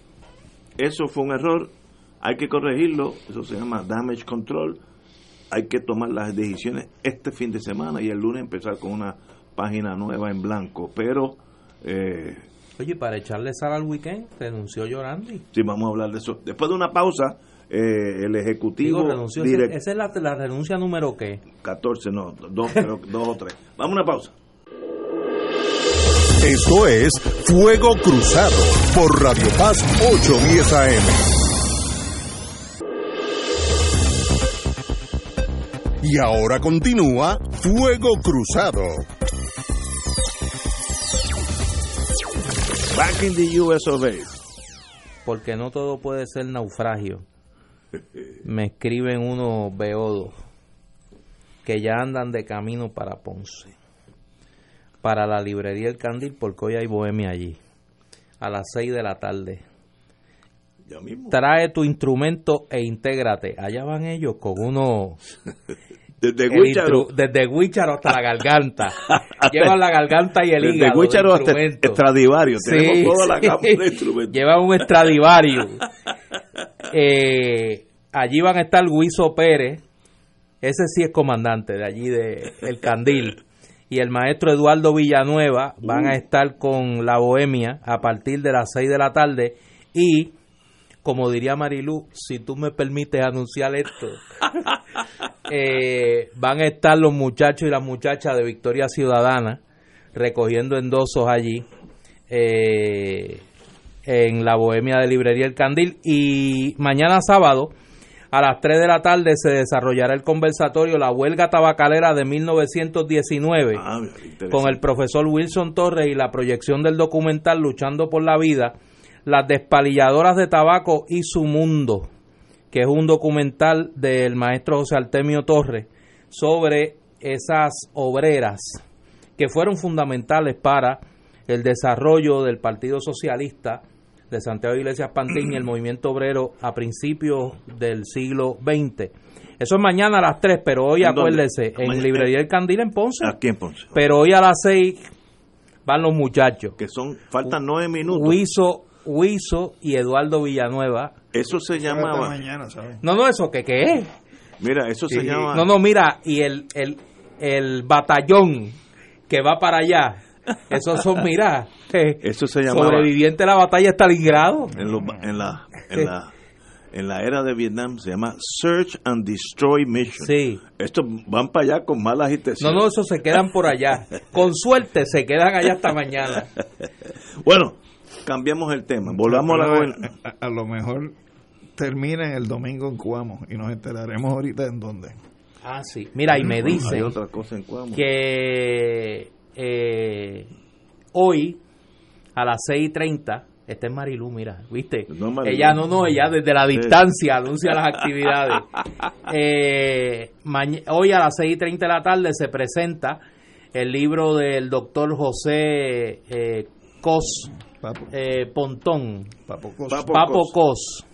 Eso fue un error, hay que corregirlo, eso se llama damage control, hay que tomar las decisiones este fin de semana y el lunes empezar con una página nueva en blanco, pero eh, Oye, para echarle sal al weekend, renunció Llorandi. sí, vamos a hablar de eso. Después de una pausa, eh, el Ejecutivo Digo, renunció. direct- Esa es la, la renuncia número qué. 14, no, dos, [LAUGHS] que dos o tres. Vamos a una pausa. Esto es Fuego Cruzado por Radio Paz 810 AM. Y ahora continúa Fuego Cruzado. Back in the US of A. Porque no todo puede ser naufragio. Me escriben unos beodos que ya andan de camino para Ponce. Para la librería El Candil, porque hoy hay bohemia allí. A las 6 de la tarde. Ya mismo. Trae tu instrumento e intégrate. Allá van ellos con uno [LAUGHS] Desde desde Huicharo hasta la garganta. [LAUGHS] Llevan la garganta y el desde hígado. de Huicharo hasta instrumentos. Extradivario. Tenemos Sí, toda la sí. gama de instrumentos. Lleva un Stradivarius. [LAUGHS] Eh, allí van a estar Luiso Pérez, ese sí es comandante de allí de El Candil, y el maestro Eduardo Villanueva van a estar con la Bohemia a partir de las 6 de la tarde. Y como diría Marilú, si tú me permites anunciar esto, [LAUGHS] eh, van a estar los muchachos y las muchachas de Victoria Ciudadana recogiendo endosos allí eh, en la Bohemia de Librería El Candil. Y mañana sábado a las 3 de la tarde se desarrollará el conversatorio La Huelga Tabacalera de 1919 Ah, con el profesor Wilson Torres y la proyección del documental Luchando por la Vida, las despalilladoras de tabaco y su mundo, que es un documental del maestro José Artemio Torres sobre esas obreras que fueron fundamentales para el desarrollo del Partido Socialista de Santiago Iglesias Pantín y el [CLEARS THROAT] movimiento obrero a principios del siglo XX. Eso es mañana a las 3, pero hoy ¿En dónde? acuérdese, en Mañana. Librería El Candil en Ponce. Aquí en Ponce. Pero hoy a las 6 van los muchachos. Que son, faltan nueve minutos. Huizo, Huizo y Eduardo Villanueva. Eso se llamaba. mañana, ¿sabes? No, no, eso que qué es. Mira, eso se llama. No, no, mira, y el, el, el batallón que va para allá, esos son, mira, Eso se llamaba. sobreviviente de la batalla de Stalingrado. En, los- en la, en, la, en la era de Vietnam se llama Search and Destroy Mission. Sí. Estos van para allá con malas No, intenciones. no, esos se quedan por allá. Con suerte se quedan allá hasta mañana. [LAUGHS] Bueno, cambiamos el tema. Volvamos a la a, a lo mejor termina el domingo en Cuamo y nos enteraremos ahorita en dónde. Ah, sí. Mira, y me Hay dicen otra cosa en Cuamo. que eh, hoy a las 6 y 30 esta es Marilú, mira, ¿viste? No, ella no, no, ella desde la Sí. distancia anuncia las actividades. [LAUGHS] Eh, hoy a las 6 y 30 de la tarde se presenta el libro del doctor José eh, Cos Papo, eh, Pontón, Papo Cos. Papo Papo Cos. Cos,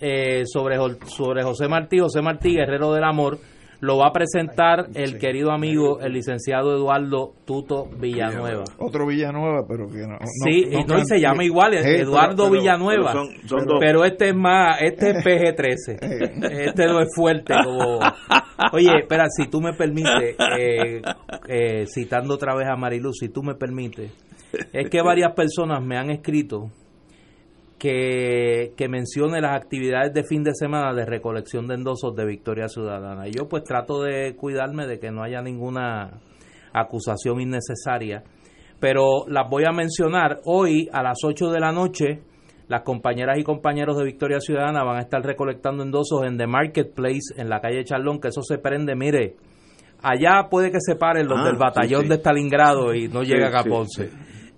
eh, sobre, sobre José Martí, José Martí, Guerrero del Amor, lo va a presentar el querido amigo, el licenciado Eduardo Tuto Villanueva. Otro Villanueva, pero que no. sí, no, y se llama igual, Eduardo Villanueva. Pero, este es más, este es [LAUGHS] PG-13. este no es fuerte como. Oye, espera, si tú me permites, eh, eh, citando otra vez a Mariluz, si tú me permites, es que varias personas me han escrito que, mencione las actividades de fin de semana de recolección de endosos de Victoria Ciudadana. Y yo pues trato de cuidarme de que no haya ninguna acusación innecesaria, pero las voy a mencionar hoy a las 8 de la noche. Las compañeras y compañeros de Victoria Ciudadana van a estar recolectando endosos en The Marketplace, en la calle Charlón, que eso se prende, mire, allá puede que se paren los ah, del batallón de Stalingrado y no llega a Ponce.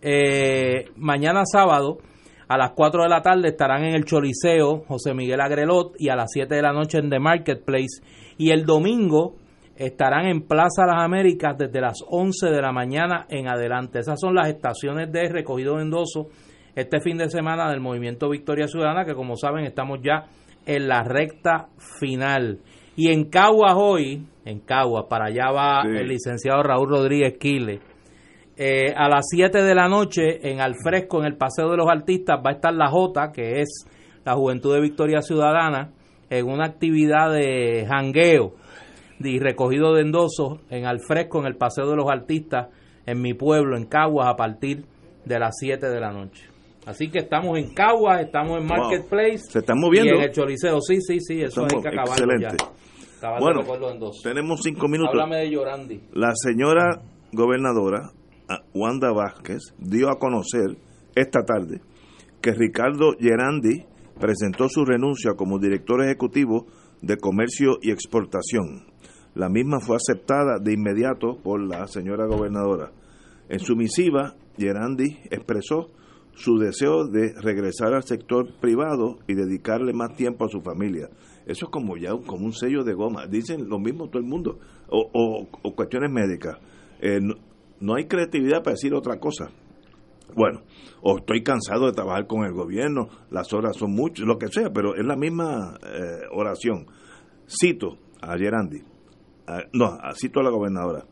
Eh, mañana sábado a las 4 de la tarde estarán en el Choliseo José Miguel Agrelot y a las 7 de la noche en The Marketplace. Y el domingo estarán en Plaza Las Américas desde las 11 de la mañana en adelante. Esas son las estaciones de recogido de endoso este fin de semana del Movimiento Victoria Ciudadana, que como saben estamos ya en la recta final. Y en Caguas hoy, en Caguas, para allá va el licenciado Raúl Rodríguez Quile eh, a las 7 de la noche en Alfresco, en el Paseo de los Artistas, va a estar la J, que es la Juventud de Victoria Ciudadana, en una actividad de jangueo y recogido de endosos en Alfresco, en el Paseo de los Artistas, en mi pueblo, en Caguas, a partir de las 7 de la noche. Así que estamos en Caguas, estamos en Marketplace. Se están moviendo. Y en el Choliseo, sí, sí, sí, eso hay que acabarlo excelente. Bueno, tenemos cinco minutos. Háblame de Llorandi. La señora gobernadora Wanda Vázquez dio a conocer esta tarde que Ricardo Gerandi presentó su renuncia como director ejecutivo de Comercio y Exportación. La misma fue aceptada de inmediato por la señora gobernadora. En su misiva, Gerandi expresó su deseo de regresar al sector privado y dedicarle más tiempo a su familia. Eso es como ya como un sello de goma. Dicen lo mismo todo el mundo. O, cuestiones médicas. Eh, no hay creatividad para decir otra cosa. Bueno, o estoy cansado de trabajar con el gobierno, las horas son muchas, lo que sea, pero es la misma eh, oración. Cito a Gerandi, no, cito a la gobernadora.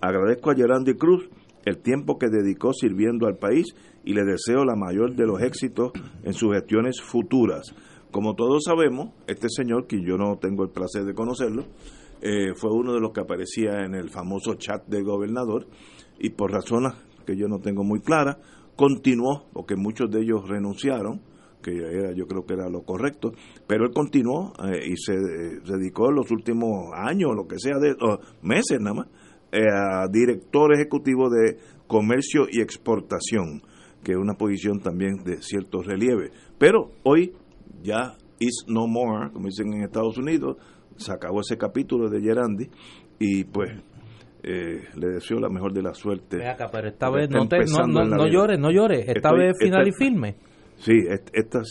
Agradezco a Gerandi Cruz el tiempo que dedicó sirviendo al país y le deseo la mayor de los éxitos en sus gestiones futuras. Como todos sabemos, este señor, que yo no tengo el placer de conocerlo, eh, fue uno de los que aparecía en el famoso chat del gobernador y por razones que yo no tengo muy claras, continuó, porque muchos de ellos renunciaron, que era, yo creo que era lo correcto, pero él continuó eh, y se eh, dedicó en los últimos años, lo que sea, de meses nada más, eh, a director ejecutivo de comercio y exportación, que es una posición también de cierto relieve. Pero hoy ya is no more, como dicen en Estados Unidos, se acabó ese capítulo de Gerandi y pues eh, le deseo la mejor de la suerte. pero esta vez no, no, llores, no llores. Esta vez final y firme. Sí, esta,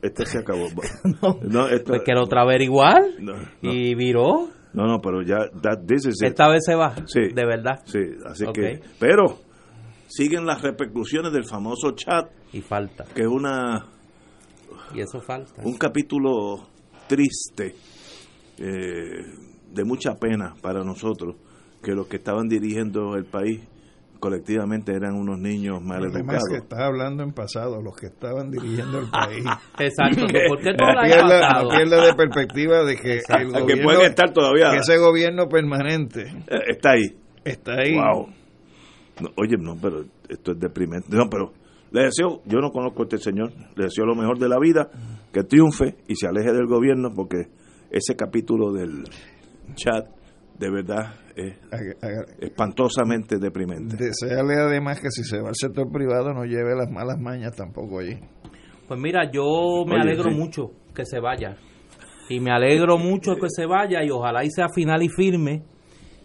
esta se acabó. [LAUGHS] no, pues que la otra vez igual y viró. No, no, pero ya, esta vez se va, sí, de verdad. Sí, así que, pero siguen las repercusiones del famoso chat. Y falta. Que es una... Y eso falta. Un capítulo triste, eh, de mucha pena para nosotros que los que estaban dirigiendo el país colectivamente eran unos niños mal educados. que estás hablando en pasado, los que estaban dirigiendo el país. [LAUGHS] Exacto, ¿por qué no [LAUGHS] la pierde de perspectiva de que el gobierno, que pueden estar todavía. Que ese gobierno permanente eh, está ahí. Está ahí. Wow. oye, no, pero esto es deprimente. No, pero le deseo, yo no conozco a este señor, le deseo lo mejor de la vida, que triunfe y se aleje del gobierno porque ese capítulo del chat de verdad es espantosamente deprimente. Desearle además que si se va al sector privado no lleve las malas mañas tampoco allí. Pues mira, yo me alegro mucho que se vaya. Y me alegro mucho que se vaya y ojalá y sea final y firme.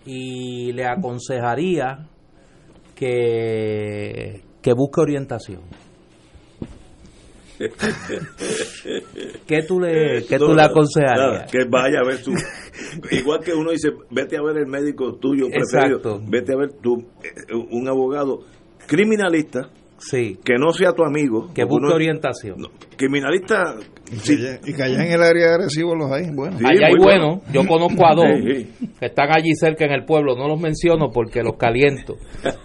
Y le aconsejaría que, que busque orientación. ¿Qué tú le, qué tú le aconsejarías? que vaya a ver su. [LAUGHS] Igual que uno dice, vete a ver el médico tuyo preferido, vete a ver tu, eh, un abogado criminalista Sí. que no sea tu amigo. Que busque uno- orientación. no, criminalista, Y, sí, que allá, y que allá en el área agresiva los hay, bueno. Sí, Allá hay buenos, yo conozco a [LAUGHS] dos Sí, sí. que están allí cerca en el pueblo, no los menciono porque los caliento,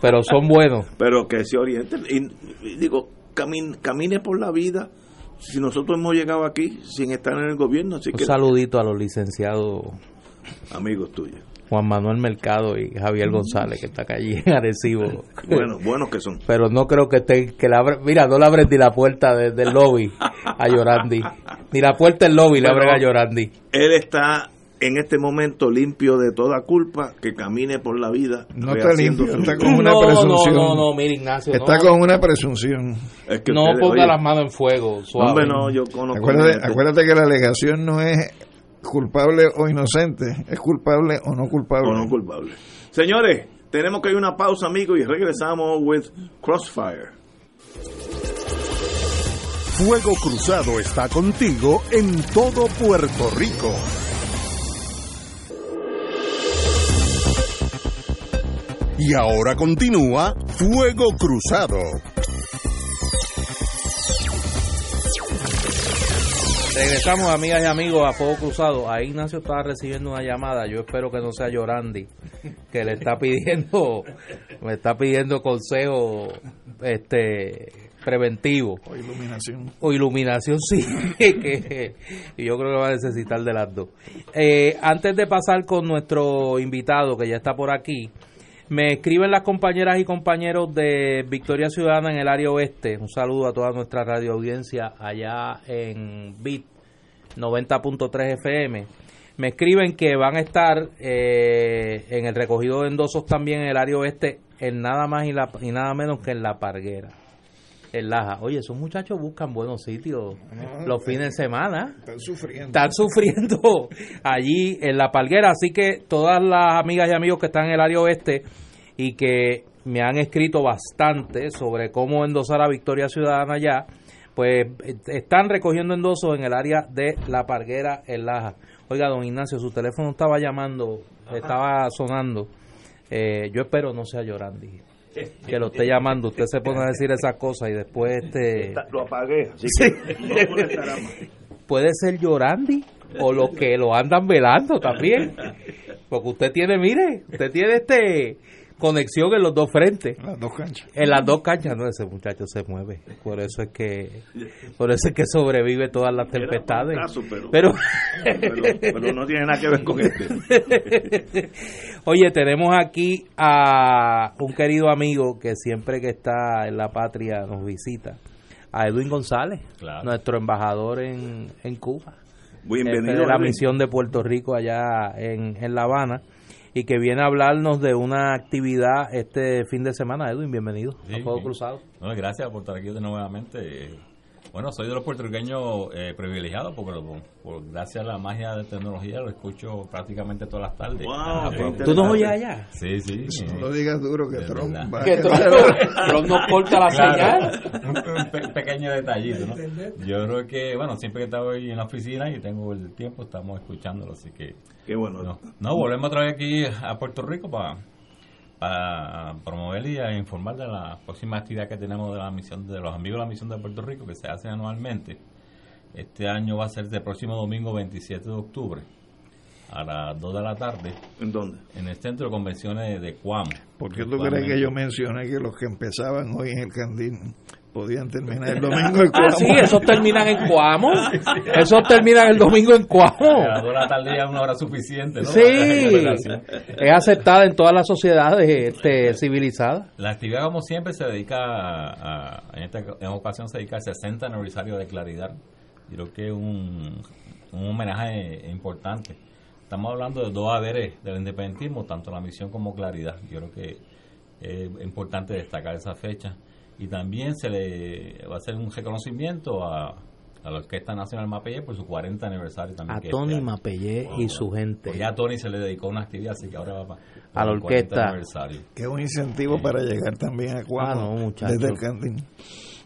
pero son buenos. [LAUGHS] pero que se orienten. Y, y digo, camine, camine por la vida. Si nosotros hemos llegado aquí sin estar en el gobierno, así Un que saludito a los licenciados amigos tuyos. Juan Manuel Mercado y Javier González, que está acá allí en Arecibo. Bueno, buenos que son. Pero no creo que esté, que la abre- mira, no le abren ni la puerta de- del lobby a Yorandi. Ni la puerta del lobby le abren a Yorandi. Él está en este momento limpio de toda culpa, que camine por la vida. No está limpio, su- está con una no, presunción. no, no, no, mira Ignacio, Está no, con una presunción. Es que no ustedes, ponga oye, las manos en fuego, suave. Hombre, no, yo conozco. Acuérdate que la alegación no es culpable o inocente, es culpable o no culpable. o no culpable. Señores, tenemos que ir a una pausa, amigos, y regresamos with Crossfire. Fuego Cruzado está contigo en todo Puerto Rico. Y ahora continúa Fuego Cruzado. Regresamos, amigas y amigos, a Fuego Cruzado. Ahí Ignacio estaba recibiendo una llamada. Yo espero que no sea Yorandi, que le está pidiendo, me está pidiendo consejo este preventivo O iluminación. o iluminación, sí, [LAUGHS] que y yo creo que va a necesitar de las dos. Eh, antes de pasar con nuestro invitado, que ya está por aquí, me escriben las compañeras y compañeros de Victoria Ciudadana en el área oeste. Un saludo a toda nuestra radio audiencia allá en BIT 90.3 FM. Me escriben que van a estar eh, en el recogido de endosos también en el área oeste, en nada más y, la- y nada menos que en La Parguera. En Laja. Oye, esos muchachos buscan buenos sitios los fines de semana Están sufriendo. están sufriendo [LAUGHS] allí en la palguera. Así que todas las amigas y amigos que están en el área oeste y que me han escrito bastante sobre cómo endosar a Victoria Ciudadana allá, pues eh, están recogiendo endosos en el área de la palguera en Laja. Oiga, don Ignacio, su teléfono estaba llamando, estaba sonando. Eh, yo espero no sea Llorandi. Que lo esté llamando, usted se pone a decir esas cosas y después este Lo apagué, así Sí. no puede ser Llorandi o los que lo andan velando también. Porque usted tiene, mire, usted tiene este conexión en los dos frentes. Las dos canchas. En las dos canchas, no, ese muchacho se mueve. Por eso es que por eso es que sobrevive todas las tempestades. caso, pero- Pero Pero, pero no tiene nada que ver con este. [LAUGHS] Oye, tenemos aquí a un querido amigo que siempre que está en la patria nos visita, a Edwin González, Claro. nuestro embajador en, en Cuba. Bienvenido. Este, de la misión de Puerto Rico allá en, en La Habana y que viene a hablarnos de una actividad este fin de semana. Edwin, bienvenido Sí, a Fuego. Cruzado. No, gracias por estar aquí de nuevamente. Bueno, soy de los puertorriqueños eh, privilegiados porque por, por- gracias a la magia de tecnología lo escucho prácticamente todas las tardes. Wow, Ah, pues. ¿Tú nos oyes allá? Sí, sí. No lo digas duro que Trump Que Trump, nos corta la Claro, señal. [LAUGHS] un, un pe- pequeño detallito, ¿no? Yo creo que, bueno, siempre que estaba ahí en la oficina y tengo el tiempo, estamos escuchándolo, así que Qué bueno. No, no, volvemos otra vez aquí a Puerto Rico para para promover y a informar de la próxima actividad que tenemos de la misión de los amigos de la misión de Puerto Rico que se hace anualmente. Este año va a ser el próximo domingo 27 de octubre a las 2 de la tarde ¿En dónde? en el centro de convenciones de Cuamo. ¿Por qué tú crees que yo mencioné que los que empezaban hoy en el Candín podían terminar el [LAUGHS] domingo en Ah, sí, esos terminan en Cuamo. [LAUGHS] Esos terminan el domingo en Cuamo. 2 de la tarde ya es una hora suficiente, ¿no? Sí, es aceptada en todas las sociedades este, civilizadas. La actividad, como siempre, se dedica a, a- en esta en ocasión se dedica al 60 aniversario de Claridad. Yo creo que es un, un homenaje importante. Estamos hablando de dos haberes del independentismo, tanto la misión como Claridad. Yo creo que es importante destacar esa fecha. Y también se le va a hacer un reconocimiento a, a la Orquesta Nacional Mapelle por su 40 aniversario también. A que este Tony. Mapellé y su gente. Pues ya a Tony se le dedicó una actividad, así que ahora va para A la el 40 orquesta. aniversario. Que es un incentivo para llegar también a Cuamo Ah, no, desde el Candín.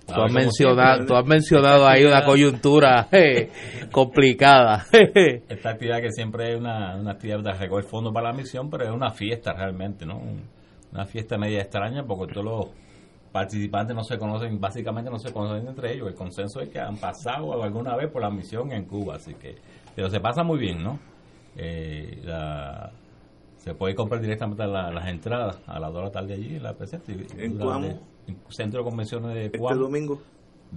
Tú has, mencionado, tú has mencionado ahí una coyuntura [LAUGHS] eh, complicada. [LAUGHS] Esta actividad que siempre es una, una actividad de recoger fondos para la misión, pero es una fiesta realmente, ¿no? Un- Una fiesta media extraña porque todos los participantes no se conocen, básicamente no se conocen entre ellos. El consenso es que han pasado alguna vez por la misión en Cuba, así que, pero se pasa muy bien, ¿no? Eh, se puede comprar directamente las entradas a las 2 de la tarde allí en la presente. ¿En Cuamo? Centro de Convenciones de Cuamo. ¿Este domingo?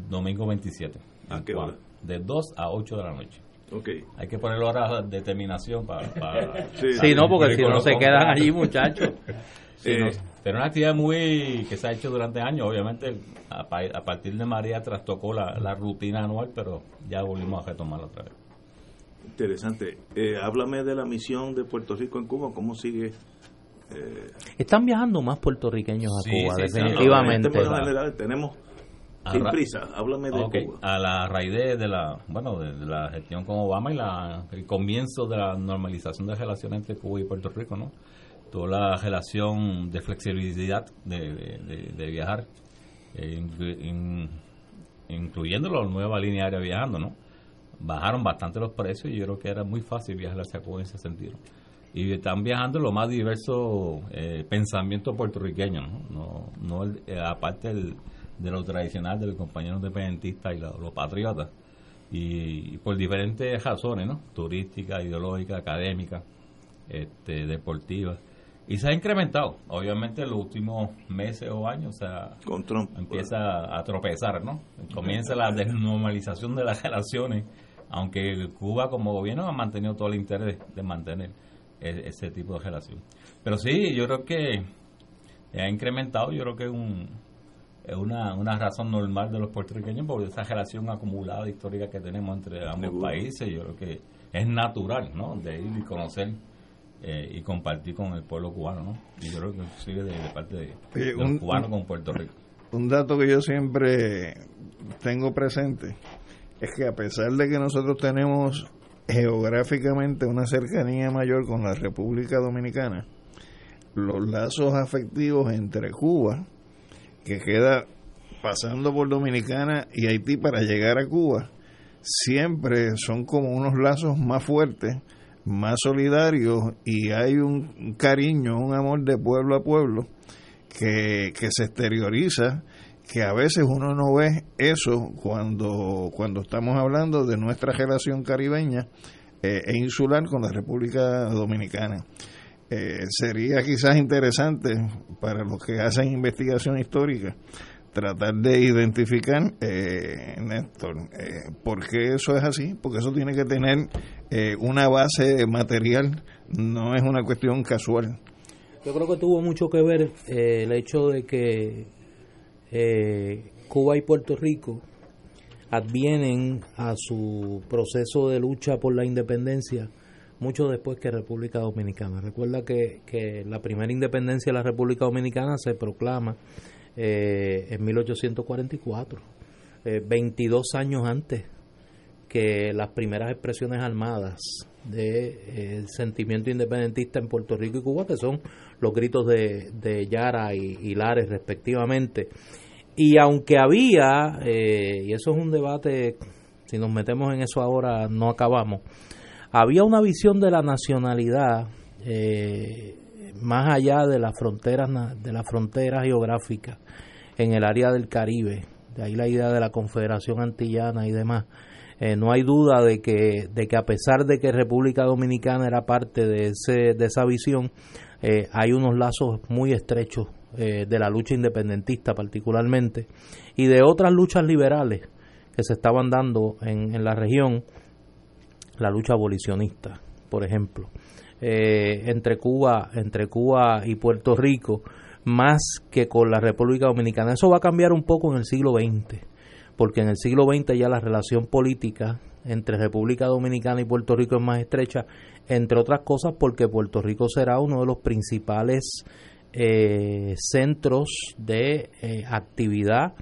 Domingo 27. ¿A qué hora? De 2 a 8 de la noche. Okay. Hay que poner horas de determinación para... [LAUGHS] sí, no, porque [LAUGHS] si no se quedan allí, muchachos. Pero una actividad muy que se ha hecho durante años. Obviamente, a, partir de María trastocó la, la rutina anual, pero ya volvimos a retomarla otra vez. Interesante. Eh, háblame de la misión de Puerto Rico en Cuba. ¿Cómo sigue? Eh? Están viajando más puertorriqueños a Cuba, definitivamente. tenemos sin prisa, háblame de Cuba. A la raíz de, la bueno de, la gestión con Obama y la, el comienzo de la normalización de las relaciones entre Cuba y Puerto Rico, ¿no? Toda la relación de flexibilidad de, viajar, eh, incluyendo la nueva línea aérea viajando, ¿no? Bajaron bastante los precios y yo creo que era muy fácil viajar hacia Cuba en ese sentido. Y están viajando los más diversos eh, pensamientos puertorriqueños, ¿no? no, no eh, aparte del de lo tradicional de los compañeros independentistas y los, patriotas. Y, por diferentes razones, ¿no? Turísticas, ideológicas, académicas, este, deportivas. Y se ha incrementado, obviamente, en los últimos meses o años, o sea, empieza a tropezar, ¿no? Comienza la desnormalización de las [LAUGHS] relaciones, aunque Cuba como gobierno ha mantenido todo el interés de mantener e, ese tipo de relación. Pero sí, yo creo que ha incrementado, yo creo que es un, es una, una razón normal de los puertorriqueños por esa relación acumulada histórica que tenemos entre ambos países. Yo creo que es natural, ¿no? De ir y conocer eh, y compartir con el pueblo cubano, ¿no? Y yo creo que sigue de, parte de, los cubanos con Puerto Rico. Un dato que yo siempre tengo presente es que a pesar de que nosotros tenemos geográficamente una cercanía mayor con la República Dominicana, los lazos afectivos entre Cuba que queda pasando por Dominicana y Haití para llegar a Cuba, siempre son como unos lazos más fuertes, más solidarios y hay un cariño, un amor de pueblo a pueblo que, se exterioriza que a veces uno no ve eso cuando, cuando estamos hablando de nuestra relación caribeña eh, e insular con la República Dominicana. Eh, sería quizás interesante para los que hacen investigación histórica tratar de identificar, eh, Néstor, eh, por qué eso es así, porque eso tiene que tener eh, una base material, no es una cuestión casual. Yo creo que tuvo mucho que ver el hecho de que Cuba y Puerto Rico advienen a su proceso de lucha por la independencia mucho después que República Dominicana. Recuerda que, que la primera independencia de la República Dominicana se proclama eh, en 1844, 22 eh, años antes que las primeras expresiones armadas de, sentimiento independentista en Puerto Rico y Cuba, que son los gritos de, de Yara y, Lares respectivamente. Y aunque había, eh, y eso es un debate, si nos metemos en eso ahora no acabamos, había una visión de la nacionalidad eh, más allá de las fronteras de las fronteras geográficas en el área del Caribe de ahí la idea de la Confederación Antillana y demás eh, no hay duda de que de que a pesar de que República Dominicana era parte de ese de esa visión eh, hay unos lazos muy estrechos de la lucha independentista particularmente y de otras luchas liberales que se estaban dando en, en la región la lucha abolicionista, por ejemplo, eh, entre Cuba, entre Cuba y Puerto Rico, más que con la República Dominicana. Eso va a cambiar un poco en el siglo XX, porque en el siglo XX ya la relación política entre República Dominicana y Puerto Rico es más estrecha, entre otras cosas porque Puerto Rico será uno de los principales eh, centros de eh, actividad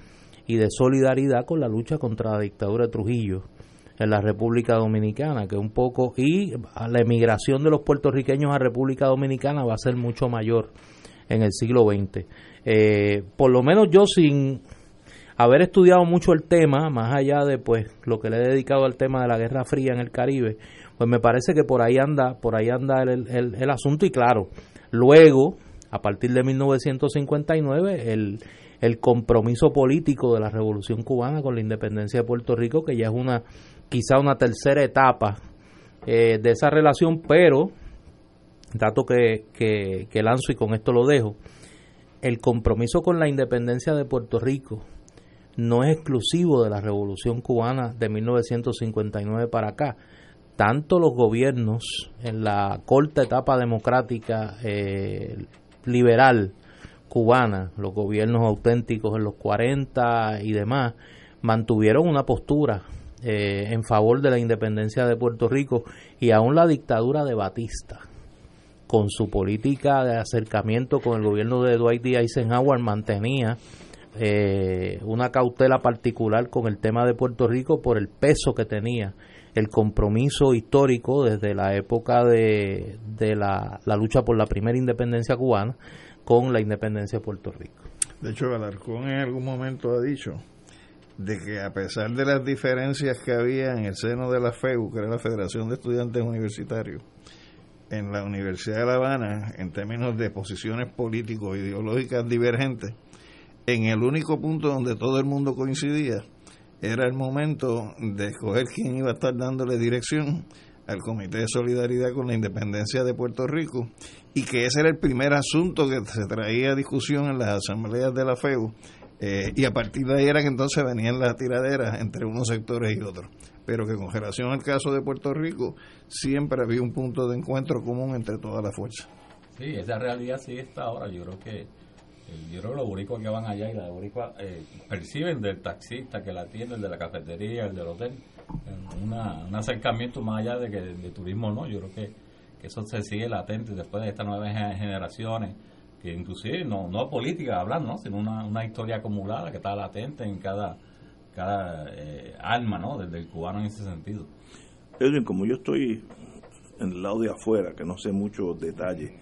y de solidaridad con la lucha contra la dictadura de Trujillo en la República Dominicana, que un poco, y la emigración de los puertorriqueños a República Dominicana va a ser mucho mayor en el siglo XX. Eh, por lo menos yo sin haber estudiado mucho el tema, más allá de pues lo que le he dedicado al tema de la Guerra Fría en el Caribe, pues me parece que por ahí anda, por ahí anda el, el, el asunto y claro, luego a partir de 1959 el, el compromiso político de la revolución cubana con la independencia de Puerto Rico, que ya es una quizá una tercera etapa eh, de esa relación, pero dato que, que, que lanzo y con esto lo dejo, el compromiso con la independencia de Puerto Rico no es exclusivo de la revolución cubana de 1959 para acá. Tanto los gobiernos en la corta etapa democrática eh, liberal cubana, los gobiernos auténticos en los 40 y demás, mantuvieron una postura eh, en favor de la independencia de Puerto Rico y aún la dictadura de Batista con su política de acercamiento con el gobierno de Dwight D. Eisenhower mantenía eh, una cautela particular con el tema de Puerto Rico por el peso que tenía el compromiso histórico desde la época de, de la, la, lucha por la primera independencia cubana con la independencia de Puerto Rico. De hecho, Alarcón en algún momento ha dicho de que a pesar de las diferencias que había en el seno de la FEU, que era la Federación de Estudiantes Universitarios, en la Universidad de La Habana, en términos de posiciones políticos e ideológicas divergentes, en el único punto donde todo el mundo coincidía era el momento de escoger quién iba a estar dándole dirección al Comité de Solidaridad con la Independencia de Puerto Rico y que ese era el primer asunto que se traía a discusión en las asambleas de la FEU eh, y a partir de ahí era que entonces venían las tiraderas entre unos sectores y otros pero que con relación al caso de Puerto Rico siempre había un punto de encuentro común entre todas las fuerzas. Sí, esa realidad sí está ahora. Yo creo que yo creo que los boricuas que van allá y las boricuas eh, perciben del taxista que la atiende, el de la cafetería, el del hotel, una, un acercamiento más allá de que de turismo no. Yo creo que, que eso se sigue latente después de estas nuevas generaciones que inclusive no, no política hablando, sino una, una historia acumulada que está latente en cada cada eh, alma ¿no? desde el cubano en ese sentido. Edwin, como yo estoy en el lado de afuera, que no sé muchos detalles,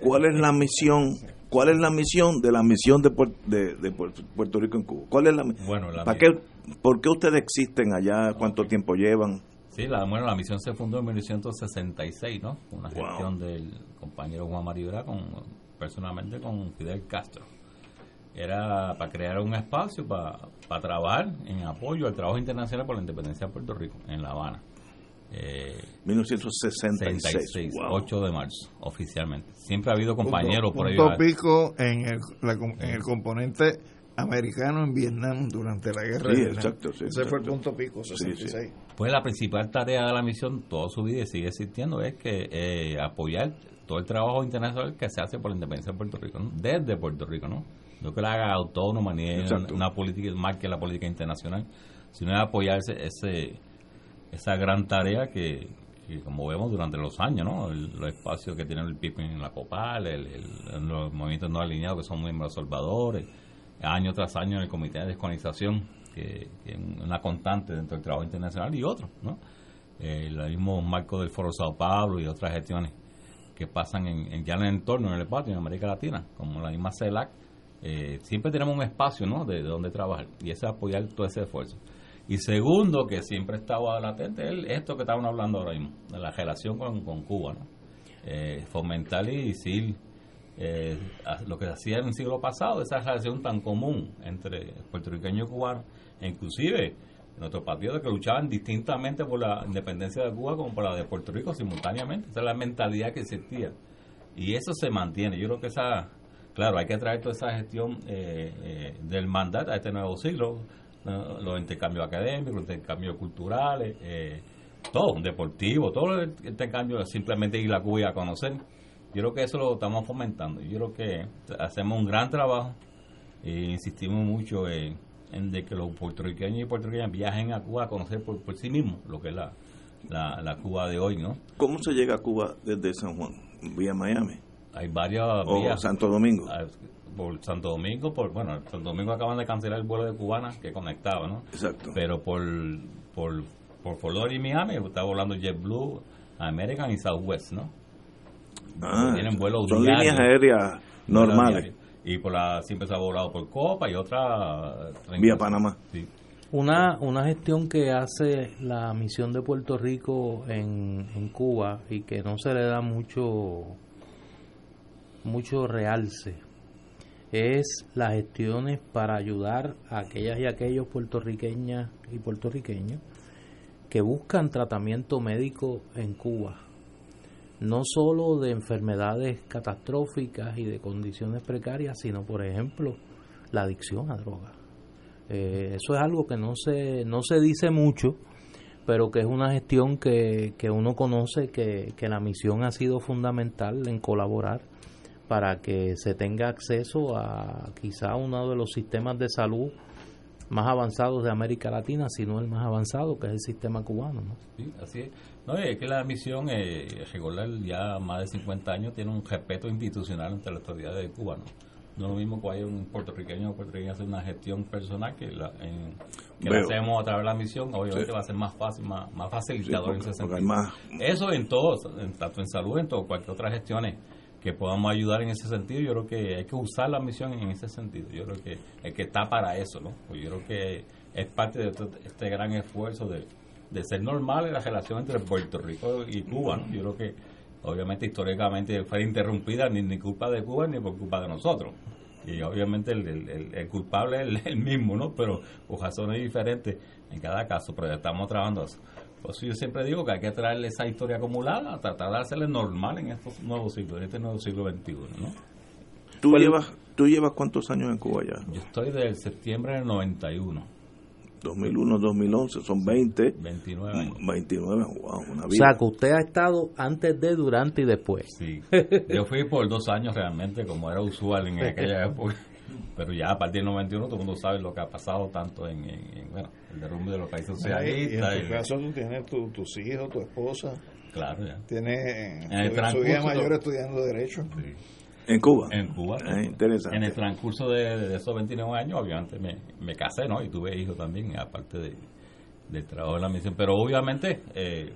¿cuál es la misión? ¿Cuál es la misión de la misión de, de, Puerto Rico en Cuba? ¿Cuál es la, bueno, ¿para qué, ¿Por qué ustedes existen allá? ¿Cuánto tiempo llevan? Sí, la, bueno, la misión se fundó en 1966, ¿no? Una gestión del compañero Juan María con, personalmente con Fidel Castro era para crear un espacio para, para trabajar en apoyo al trabajo internacional por la independencia de Puerto Rico en La Habana. Eh, 1966, 8 de marzo, oficialmente. Siempre ha habido compañeros por ahí. Un pico en el, en el componente americano en Vietnam durante la guerra. Sí, exacto. Ese fue el punto pico, 66. Pues la principal tarea de la misión, toda su vida y sigue existiendo, es que eh, apoyar todo el trabajo internacional que se hace por la independencia de Puerto Rico, desde Puerto Rico, ¿no? no que la haga autónoma ni es una política más que la política internacional, sino es apoyarse ese, esa gran tarea que, como vemos durante los años, ¿no? los espacios que tiene el PIB en la COPAL, el, los movimientos no alineados que son miembros salvadores, año tras año en el Comité de Descolonización, que, es una constante dentro del trabajo internacional, y otros, ¿no? El mismo marco del Foro Sao Paulo y otras gestiones que pasan en, ya en el entorno, en el patio, en América Latina, como la misma CELAC, eh, siempre tenemos un espacio ¿no? de, donde trabajar y ese apoyar todo ese esfuerzo. Y segundo, que siempre estaba latente, es esto que estamos hablando ahora mismo, de la relación con, con Cuba. ¿no? Eh, fomentar y decir eh, lo que se hacía en el siglo pasado, esa relación tan común entre puertorriqueño y cubano, e inclusive nuestros partidos que luchaban distintamente por la independencia de Cuba como por la de Puerto Rico simultáneamente. Esa es la mentalidad que existía. Y eso se mantiene. Yo creo que esa Claro, hay que traer toda esa gestión eh, eh, del mandato a este nuevo siglo, los intercambios académicos, los intercambios culturales, eh, todo, deportivo, todo el intercambio, simplemente ir a Cuba a conocer. Yo creo que eso lo estamos fomentando. Yo creo que hacemos un gran trabajo e insistimos mucho en, de que los puertorriqueños y puertorriqueñas viajen a Cuba a conocer por, sí mismos lo que es la, la, la Cuba de hoy, ¿no? ¿Cómo se llega a Cuba desde San Juan, vía Miami? hay varias o Santo Domingo ah, por Santo Domingo por bueno Santo Domingo acaban de cancelar el vuelo de Cubana que conectaba no exacto. Pero por por por Florida y Miami está volando JetBlue American y Southwest no ah, tienen vuelos son líneas aéreas normales y por la siempre se ha volado por Copa y otra vía Panamá. Sí. Una, una gestión que hace la misión de Puerto Rico en, en Cuba y que no se le da mucho mucho realce es las gestiones para ayudar a aquellas y aquellos puertorriqueñas y puertorriqueños que buscan tratamiento médico en Cuba, no solo de enfermedades catastróficas y de condiciones precarias, sino por ejemplo la adicción a drogas. Eh, eso es algo que no se, no se dice mucho, pero que es una gestión que, que uno conoce que, que la misión ha sido fundamental en colaborar para que se tenga acceso a quizá uno de los sistemas de salud más avanzados de América Latina, si no el más avanzado, que es el sistema cubano. ¿no? Sí, así es. No, es que la misión eh, regular ya más de 50 años tiene un respeto institucional entre las autoridades de Cuba. ¿no? no es lo mismo que haya un puertorriqueño o puertorriqueño hacer una gestión personal que la, en, que la hacemos a través de la misión, obviamente va a ser más fácil, más, más facilitador en ese sentido. Más... Eso en todo, en, tanto en salud, en todo, cualquier otra gestiones que podamos ayudar en ese sentido, yo creo que hay que usar la misión en ese sentido. Yo creo que el que está para eso, ¿no? Pues yo creo que es parte de este, gran esfuerzo de, de ser normal en la relación entre Puerto Rico y Cuba, ¿no? Yo creo que obviamente históricamente fue interrumpida ni, ni culpa de Cuba ni por culpa de nosotros. Y obviamente el, culpable es el, mismo, ¿no? Pero por razones diferentes en cada caso, pero estamos trabajando eso. Pues yo siempre digo que hay que traerle esa historia acumulada, tratar de hacerle normal en estos nuevos siglos, en este nuevo siglo XXI, ¿no? ¿Tú, llevas, ¿Tú llevas cuántos años en Cuba ya? Yo estoy desde septiembre del 91. 2001, 2011, son 20. 29 años. 29, wow, una vida. O sea, que usted ha estado antes de, durante y después. Sí. Yo fui por dos años realmente, como era usual en [LAUGHS] aquella época. Pero ya a partir del 91 todo el mundo sabe lo que ha pasado tanto en, en, en bueno, el derrumbe de los países socialistas. Y en tu caso tú tienes tu, tus hijos, tu esposa. Claro, ya. Tienes En el transcurso mayor estudiando Derecho. Sí. En Cuba. En Cuba. Ah, interesante. En el transcurso de, de esos 29 años, obviamente me, me casé, ¿no? Y tuve hijos también, aparte de, del trabajo de la misión. Pero obviamente eh,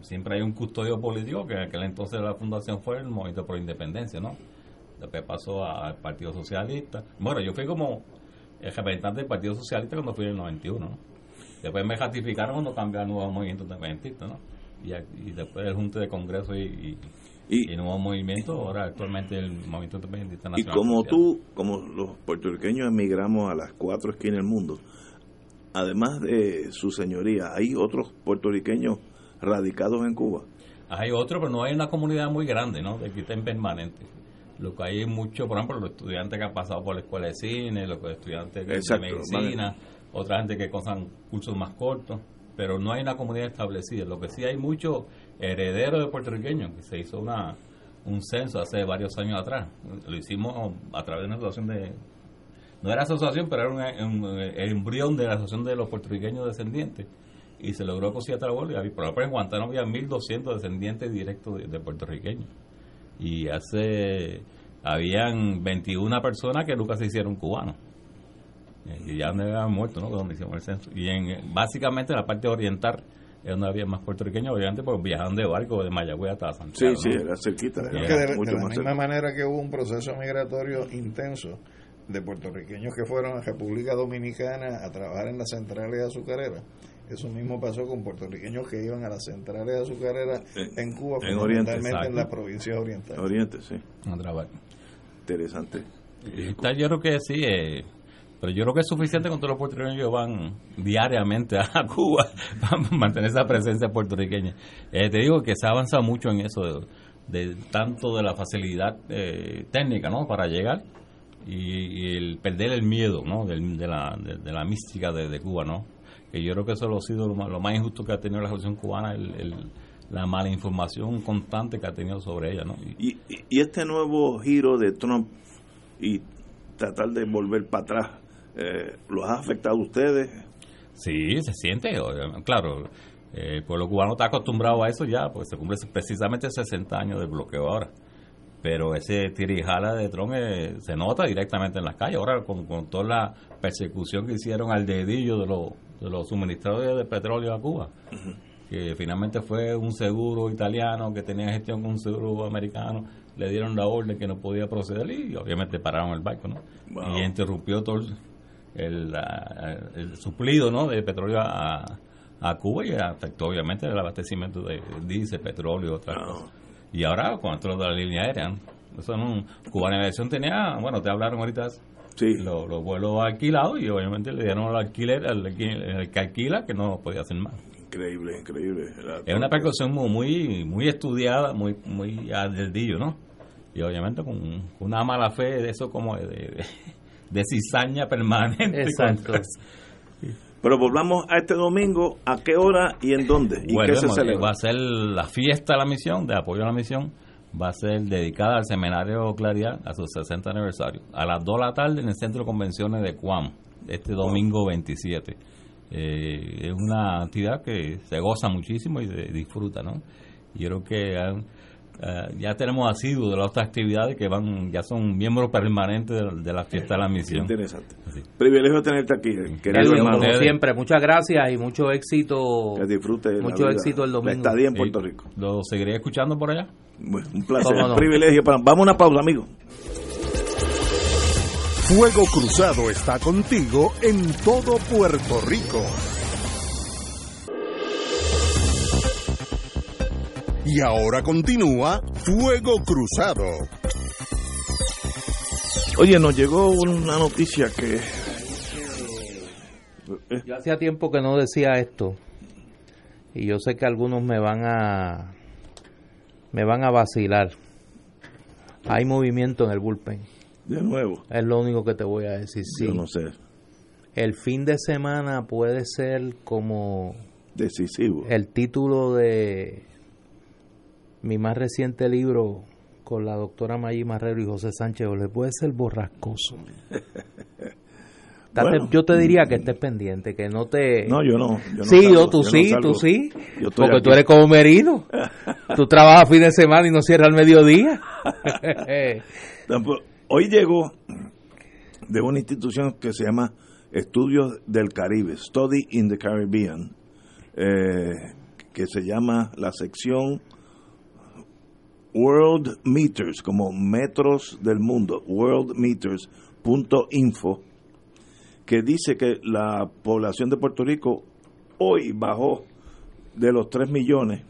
siempre hay un custodio político, que en aquel entonces la fundación fue el Movimiento por la Independencia, ¿no? Después pasó al Partido Socialista. Bueno, yo fui como el representante del Partido Socialista cuando fui en el 91, ¿no? Después me ratificaron cuando cambié al nuevo movimiento independentista, ¿no? Y, y después el Junte de Congreso y, y, Y- y el nuevo movimiento, ahora actualmente el movimiento independentista Y nacional. como social. tú, como los puertorriqueños emigramos a las cuatro esquinas del mundo, además de su señoría, hay otros puertorriqueños radicados en Cuba. Hay otro, pero no hay una comunidad muy grande, ¿no? De que estén permanentes. Lo que hay es mucho, por ejemplo, los estudiantes que han pasado por la escuela de cine, los estudiantes de medicina, otra gente que cosan cursos más cortos, pero no hay una comunidad establecida. Lo que sí hay muchos herederos de puertorriqueños, que se hizo una un censo hace varios años atrás. Lo hicimos a través de una asociación de... No era asociación, pero era un, un- el embrión de la asociación de los puertorriqueños descendientes. Y se logró cosir a través de... Por ejemplo, en Guantánamo había 1.200 descendientes directos de, de puertorriqueños y hace habían 21 personas que nunca se hicieron cubanos y ya donde habían muerto no donde hicimos el censo y en básicamente en la parte oriental es donde había más puertorriqueños obviamente porque viajaban de barco de Mayagüez hasta Sí, Santiago sí, ¿no? era cerquita. Es era que de, de mucho la más misma cerca. manera que hubo un proceso migratorio intenso de puertorriqueños que fueron a República Dominicana a trabajar en las centrales azucareras, eso mismo pasó con puertorriqueños que iban a las centrales azucareras En- en Cuba, en Oriente, fundamentalmente en las provincias orientales. Oriente, sí. A trabajar. Interesante. Tal, yo creo que sí, eh, pero yo creo que es suficiente con todos los puertorriqueños que van diariamente a [LAUGHS] Cuba para mantener esa presencia puertorriqueña. Eh, te digo que se ha avanzado mucho en eso, de, de tanto de la facilidad eh, técnica ¿no? para llegar y, y el perder el miedo ¿no? Del- de, la, de, de la mística de, de Cuba, ¿no? que yo creo que eso ha sido lo más, lo más injusto que ha tenido la revolución cubana, el, el- la mala información constante que ha tenido sobre ella. ¿no? Y- Y, este nuevo giro de Trump y tratar de volver para atrás, eh, ¿los ha afectado a ustedes? Sí, se siente, claro. eh, El pueblo cubano está acostumbrado a eso ya, porque se cumple precisamente 60 años del bloqueo ahora. Pero ese tirijala de Trump eh, se nota directamente en las calles. Ahora, con, con toda la persecución que hicieron al dedillo de, los de los suministradores de petróleo a Cuba, que finalmente fue un seguro italiano que tenía gestión con un seguro americano, le dieron la orden que no podía proceder y obviamente pararon el barco, ¿no? Wow. Y interrumpió todo el, el, el suplido, ¿no? de petróleo a, a Cuba y afectó obviamente el abastecimiento de diésel, petróleo y otras cosas. Y ahora con esto de la línea aérea, ¿no? Eso no, Aviación tenía, bueno, te hablaron ahorita Sí. Los, vuelos alquilados y obviamente le dieron al alquiler, al, que alquila, que no podía hacer más. Increíble, increíble. es una precaución muy, muy estudiada, muy, muy al dillo, ¿no? Y obviamente con una mala fe de eso como de, de, cizaña permanente. Exacto. [LAUGHS] Pero volvamos a este domingo, ¿a qué hora y en dónde? ¿Y qué se Va a ser la fiesta de la misión, de apoyo a la misión, va a ser dedicada al Seminario Claridad a su 60 aniversario. A las 2 de la tarde en el Centro de Convenciones de Cuam, este domingo 27. Eh, es una actividad que se goza muchísimo y se disfruta, ¿no? Yo creo que eh, ya tenemos asiduos de las otras actividades que van ya son miembros permanentes de, la fiesta de la misión. interesante. Privilegio tenerte aquí, querido hermano. Como siempre, muchas gracias y mucho éxito. Que disfrute mucho éxito el domingo. Estadía en Puerto Rico. ¿Lo seguiré escuchando por allá? un placer, un privilegio. Para... Vamos a una pausa, amigo. Fuego Cruzado está contigo en todo Puerto Rico. Y ahora continúa Fuego Cruzado. Oye, nos llegó una noticia que... Yo hacía tiempo que no decía esto. Y yo sé que algunos me van a... Me van a vacilar. Hay movimiento en el bullpen. De nuevo. Es lo único que te voy a decir. Sí. Yo no sé. El fin de semana puede ser como... Decisivo. El título de mi más reciente libro con la doctora Mayi Marrero y José Sánchez le puede ser borrascoso. yo te diría que estés pendiente, que no te... No, yo no. sí, yo, tú sí, tú sí. Porque tú eres como Merino. tú trabajas fin de semana y no cierras al mediodía. [LAUGHS] Hoy llegó de una institución que se llama Estudios del Caribe, Study in the Caribbean, eh, que se llama la sección World Meters, como metros del mundo, worldmeters.info, que dice que la población de Puerto Rico hoy bajó de los 3 millones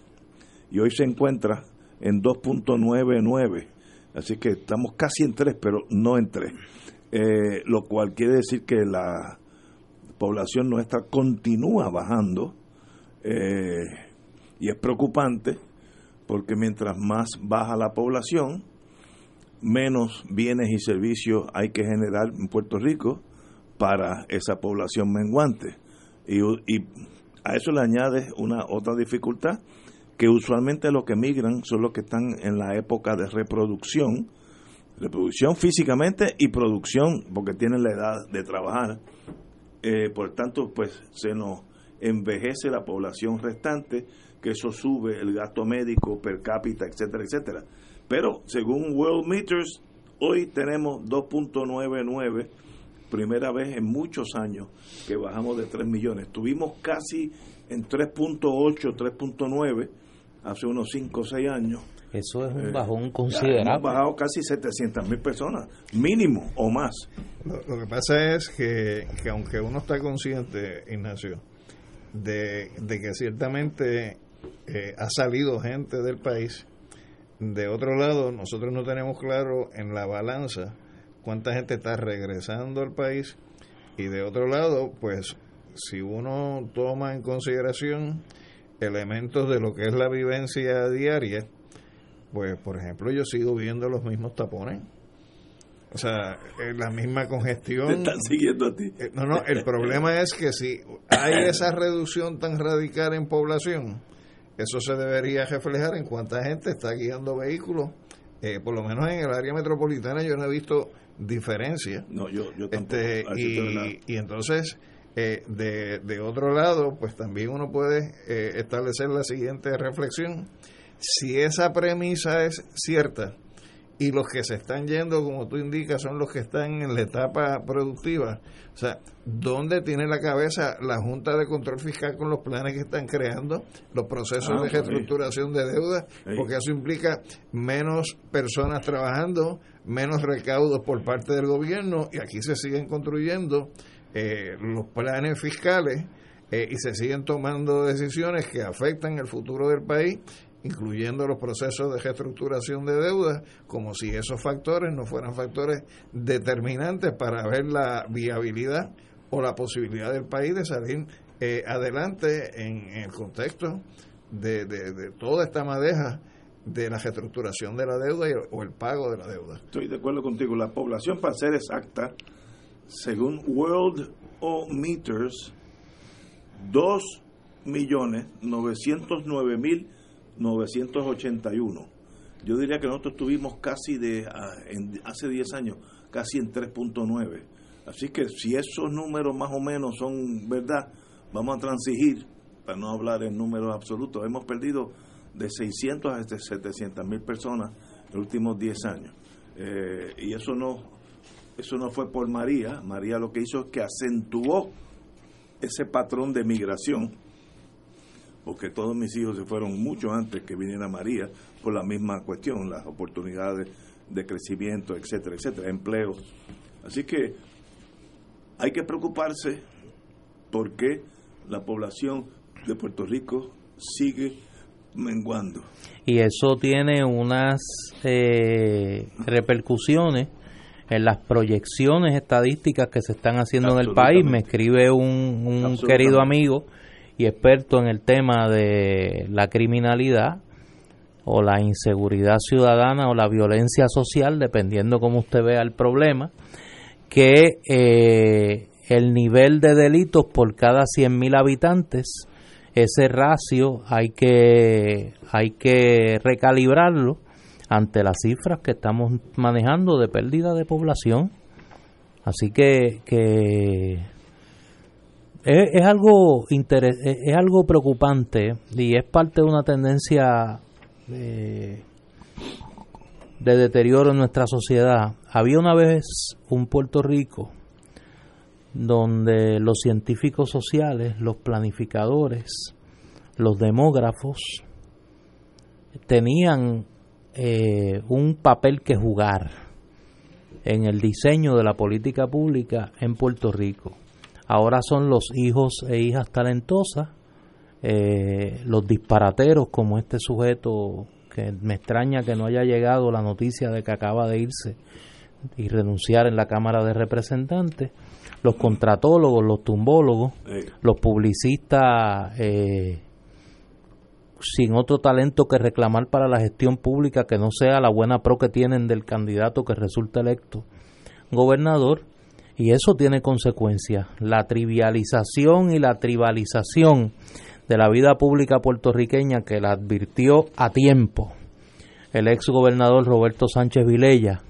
y hoy se encuentra en 2.99. Así que estamos casi en 3, pero no en 3. Eh, lo cual quiere decir que la población nuestra continúa bajando eh, y es preocupante porque mientras más baja la población, menos bienes y servicios hay que generar en Puerto Rico para esa población menguante. Y, a eso le añade una otra dificultad, que usualmente los que migran son los que están en la época de reproducción, reproducción físicamente y producción, porque tienen la edad de trabajar. Eh, por tanto, pues se nos envejece la población restante que eso sube el gasto médico per cápita, etcétera, etcétera. Pero según World Meters, hoy tenemos 2.99, primera vez en muchos años que bajamos de 3 millones. Tuvimos casi en 3.8, 3.9 hace unos 5 o 6 años. Eso es un eh, bajón considerable. Hemos bajado casi 700 mil personas, mínimo o más. Lo, que pasa es que, que, aunque uno está consciente, Ignacio, de, de que ciertamente eh, ha salido gente del país. De otro lado, nosotros no tenemos claro en la balanza cuánta gente está regresando al país. Y de otro lado, pues si uno toma en consideración elementos de lo que es la vivencia diaria, pues por ejemplo yo sigo viendo los mismos tapones. O sea, la misma congestión. Te están siguiendo a ti. Eh, no, no, el problema es que si hay esa reducción tan radical en población, eso se debería reflejar en cuánta gente está guiando vehículos. Eh, por lo menos en el área metropolitana yo no he visto diferencia. No, yo, yo este, y, y, entonces, eh, de, de, otro lado, pues también uno puede eh, establecer la siguiente reflexión. Si esa premisa es cierta, y los que se están yendo, como tú indicas, son los que están en la etapa productiva. O sea, ¿dónde tiene la cabeza la Junta de Control Fiscal con los planes que están creando, los procesos ah, de reestructuración de deuda? Porque eso implica menos personas trabajando, menos recaudos por parte del gobierno y aquí se siguen construyendo eh, los planes fiscales eh, y se siguen tomando decisiones que afectan el futuro del país incluyendo los procesos de reestructuración de deuda, como si esos factores no fueran factores determinantes para ver la viabilidad o la posibilidad del país de salir eh, adelante en, el contexto de, toda esta madeja de la reestructuración de la deuda o el pago de la deuda. Estoy de acuerdo contigo. La población, para ser exacta, según World O Meters, 2.909.981. Yo diría que nosotros tuvimos casi de, ah, hace 10 años, casi en 3.9. Así que si esos números más o menos son verdad, vamos a transigir, para no hablar en números absolutos. Hemos perdido de 600 a 700 mil personas en los últimos 10 años. Eh, y eso no, eso no fue por María. María lo que hizo es que acentuó ese patrón de migración, porque todos mis hijos se fueron mucho antes que viniera María, por la misma cuestión, las oportunidades de crecimiento, etcétera, etcétera, empleo. Así que hay que preocuparse porque la población de Puerto Rico sigue menguando. Y eso tiene unas eh, repercusiones en las proyecciones estadísticas que se están haciendo en el país. Me escribe un, un querido amigo y experto en el tema de la criminalidad o la inseguridad ciudadana o la violencia social, dependiendo cómo usted vea el problema, que eh, el nivel de delitos por cada 100.000 habitantes, ese ratio hay que, hay que recalibrarlo ante las cifras que estamos manejando de pérdida de población. Así que, que es, algo es algo preocupante y es parte de una tendencia de, de deterioro en nuestra sociedad. Había una vez un Puerto Rico donde los científicos sociales, los planificadores, los demógrafos tenían eh, un papel que jugar en el diseño de la política pública en Puerto Rico. Ahora son los hijos e hijas talentosas, eh, los disparateros como este sujeto que me extraña que no haya llegado la noticia de que acaba de irse y renunciar en la Cámara de Representantes, los contratólogos, los tumbólogos, los publicistas eh, sin otro talento que reclamar para la gestión pública que no sea la buena pro que tienen del candidato que resulta electo. Gobernador y eso tiene consecuencias. La trivialización y la tribalización de la vida pública puertorriqueña que la advirtió a tiempo el ex gobernador Roberto Sánchez Vilella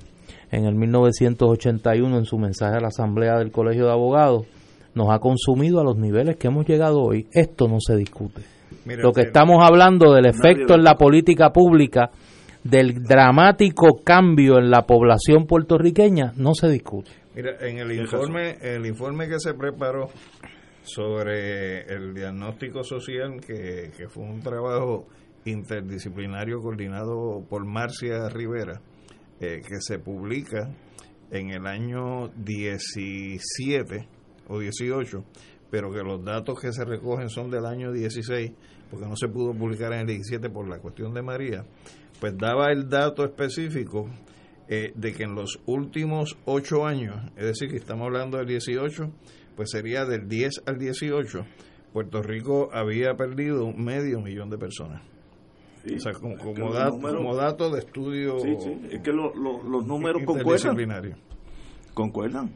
en el 1981 en su mensaje a la Asamblea del Colegio de Abogados, nos ha consumido a los niveles que hemos llegado hoy. Esto no se discute. Lo que estamos hablando del efecto en la política pública, del dramático cambio en la población puertorriqueña, no se discute. Mira, en el informe, el informe que se preparó sobre el diagnóstico social, que, que fue un trabajo interdisciplinario coordinado por Marcia Rivera, eh, que se publica en el año 17 o 18, pero que los datos que se recogen son del año 16, porque no se pudo publicar en el 17 por la cuestión de María, pues daba el dato específico eh, de que en los últimos 8 años, es decir, que estamos hablando del 18, pues sería del 10 al 18, Puerto Rico había perdido medio millón de personas o sea, como, dato, de estudio. Sí, sí, es que los números concuerdan. Concuerdan.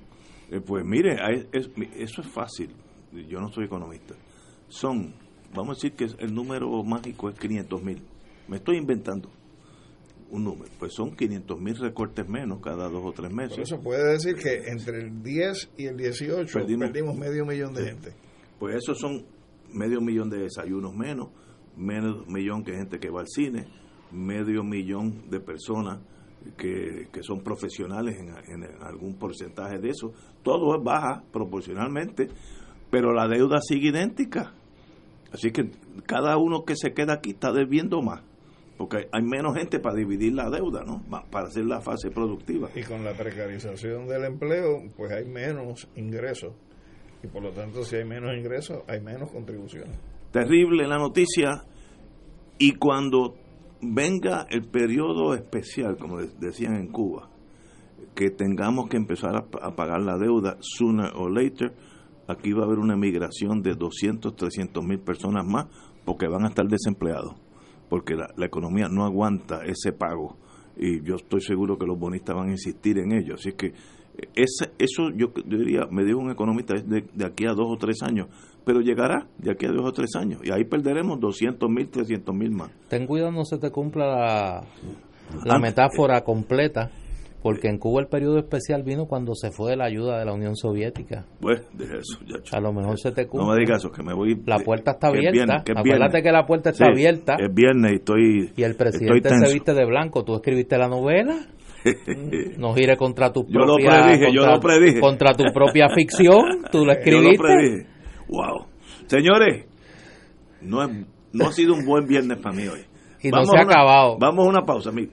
Eh, pues mire, eso es fácil. Yo no soy economista. Son, vamos a decir que el número mágico es 500 mil. Me estoy inventando un número. Pues son 500 mil recortes menos cada dos o tres meses. eso puede decir que entre el 10 y el 18 perdimos, medio millón de gente. Pues eso son medio millón de desayunos menos medio millón que gente que va al cine, medio millón de personas que, son profesionales en, algún porcentaje de eso. Todo es baja proporcionalmente, pero la deuda sigue idéntica. Así que cada uno que se queda aquí está debiendo más, porque hay menos gente para dividir la deuda, ¿no? Para hacer la fase productiva. Y con la precarización del empleo, pues hay menos ingresos. Y por lo tanto, si hay menos ingresos, hay menos contribuciones terrible la noticia y cuando venga el periodo especial, como decían en Cuba, que tengamos que empezar a, pagar la deuda sooner or later, aquí va a haber una migración de 200, 300 mil personas más porque van a estar desempleados, porque la, economía no aguanta ese pago y yo estoy seguro que los bonistas van a insistir en ello. Así que ese, eso yo, diría, me dijo un economista, es de, de, aquí a dos o tres años, pero llegará de aquí a dos o tres años y ahí perderemos 200 mil, 300 mil más. Ten cuidado, no se te cumpla la, la metáfora completa porque en Cuba el periodo especial vino cuando se fue la ayuda de la Unión Soviética. Pues, de eso, ya. A lo mejor se te cumple. No me digas eso, que me voy. La puerta está abierta. Acuérdate que la puerta está abierta. Es viernes y estoy. Y el presidente se viste de blanco. ¿Tú escribiste la novela? [LAUGHS] no gire contra tu propia. Yo lo predije, contra, yo lo predije. Contra tu propia ficción. Tú lo escribiste. [LAUGHS] Yo lo predije. Wow. Señores, no, no ha sido un buen viernes para mí hoy. Y no se ha acabado. Vamos a una pausa, amigo.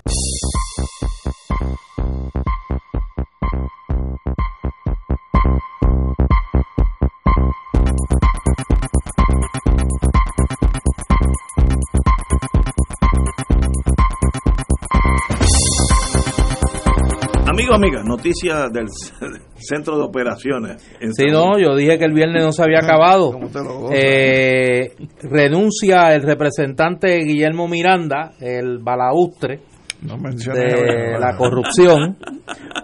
Amiga, noticia del [LAUGHS] centro de operaciones. Sí, no, yo dije que el viernes no se había acabado. Eh, renuncia el representante Guillermo Miranda, el balaustre de la corrupción.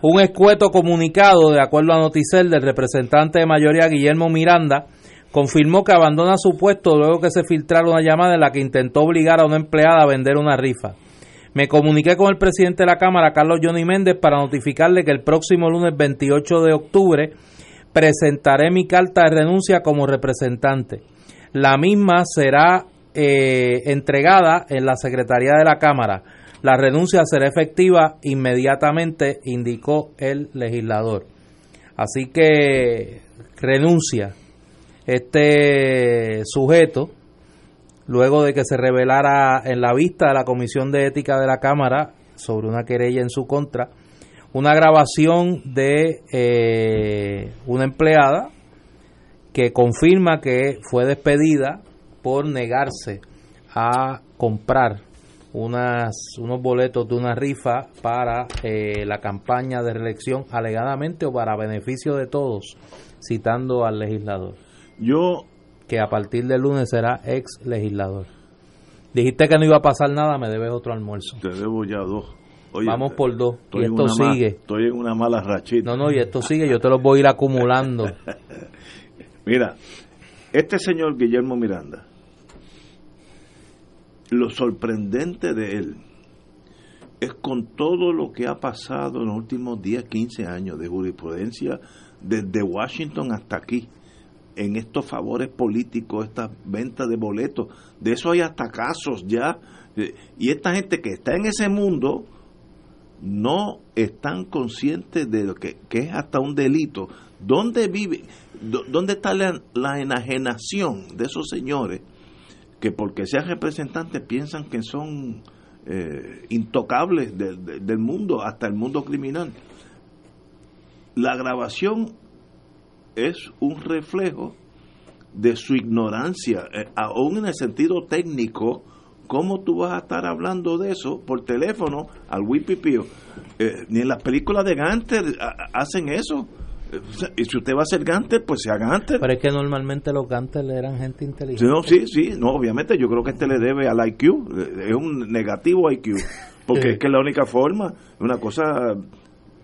Un escueto comunicado, de acuerdo a Noticel, del representante de mayoría Guillermo Miranda, confirmó que abandona su puesto luego que se filtrara una llamada en la que intentó obligar a una empleada a vender una rifa. Me comuniqué con el presidente de la Cámara, Carlos Johnny Méndez, para notificarle que el próximo lunes 28 de octubre presentaré mi carta de renuncia como representante. La misma será eh, entregada en la Secretaría de la Cámara. La renuncia será efectiva inmediatamente, indicó el legislador. Así que renuncia este sujeto luego de que se revelara en la vista de la Comisión de Ética de la Cámara sobre una querella en su contra, una grabación de eh, una empleada que confirma que fue despedida por negarse a comprar unas, unos boletos de una rifa para eh, la campaña de reelección alegadamente o para beneficio de todos, citando al legislador. Yo que a partir del lunes será ex legislador. Dijiste que no iba a pasar nada, me debes otro almuerzo. Te debo ya dos. Vamos por dos. Y esto sigue. estoy en una mala rachita. No, no, y esto sigue, yo te lo voy a ir acumulando. [LAUGHS] Mira, este señor Guillermo Miranda, lo sorprendente de él es con todo lo que ha pasado en los últimos 10, 15 años de jurisprudencia, desde Washington hasta aquí en estos favores políticos, estas ventas de boletos. De eso hay hasta casos ya. Eh, y esta gente que está en ese mundo no están conscientes de lo que, es hasta un delito. ¿Dónde vive? ¿Dónde está la, enajenación de esos señores que porque sean representantes piensan que son eh, intocables del mundo, hasta el mundo criminal? La grabación es un reflejo de su ignorancia, eh, aún en el sentido técnico, ¿cómo tú vas a estar hablando de eso por teléfono al Wipipio? Eh, ni en las películas de Ganter hacen eso. Y si usted va a ser Ganter, pues sea Ganter. Pero es que normalmente los Ganter eran gente inteligente. No, sí, sí, no, obviamente yo creo que este le debe al IQ, es un negativo IQ, [LAUGHS] porque es que es la única forma, una cosa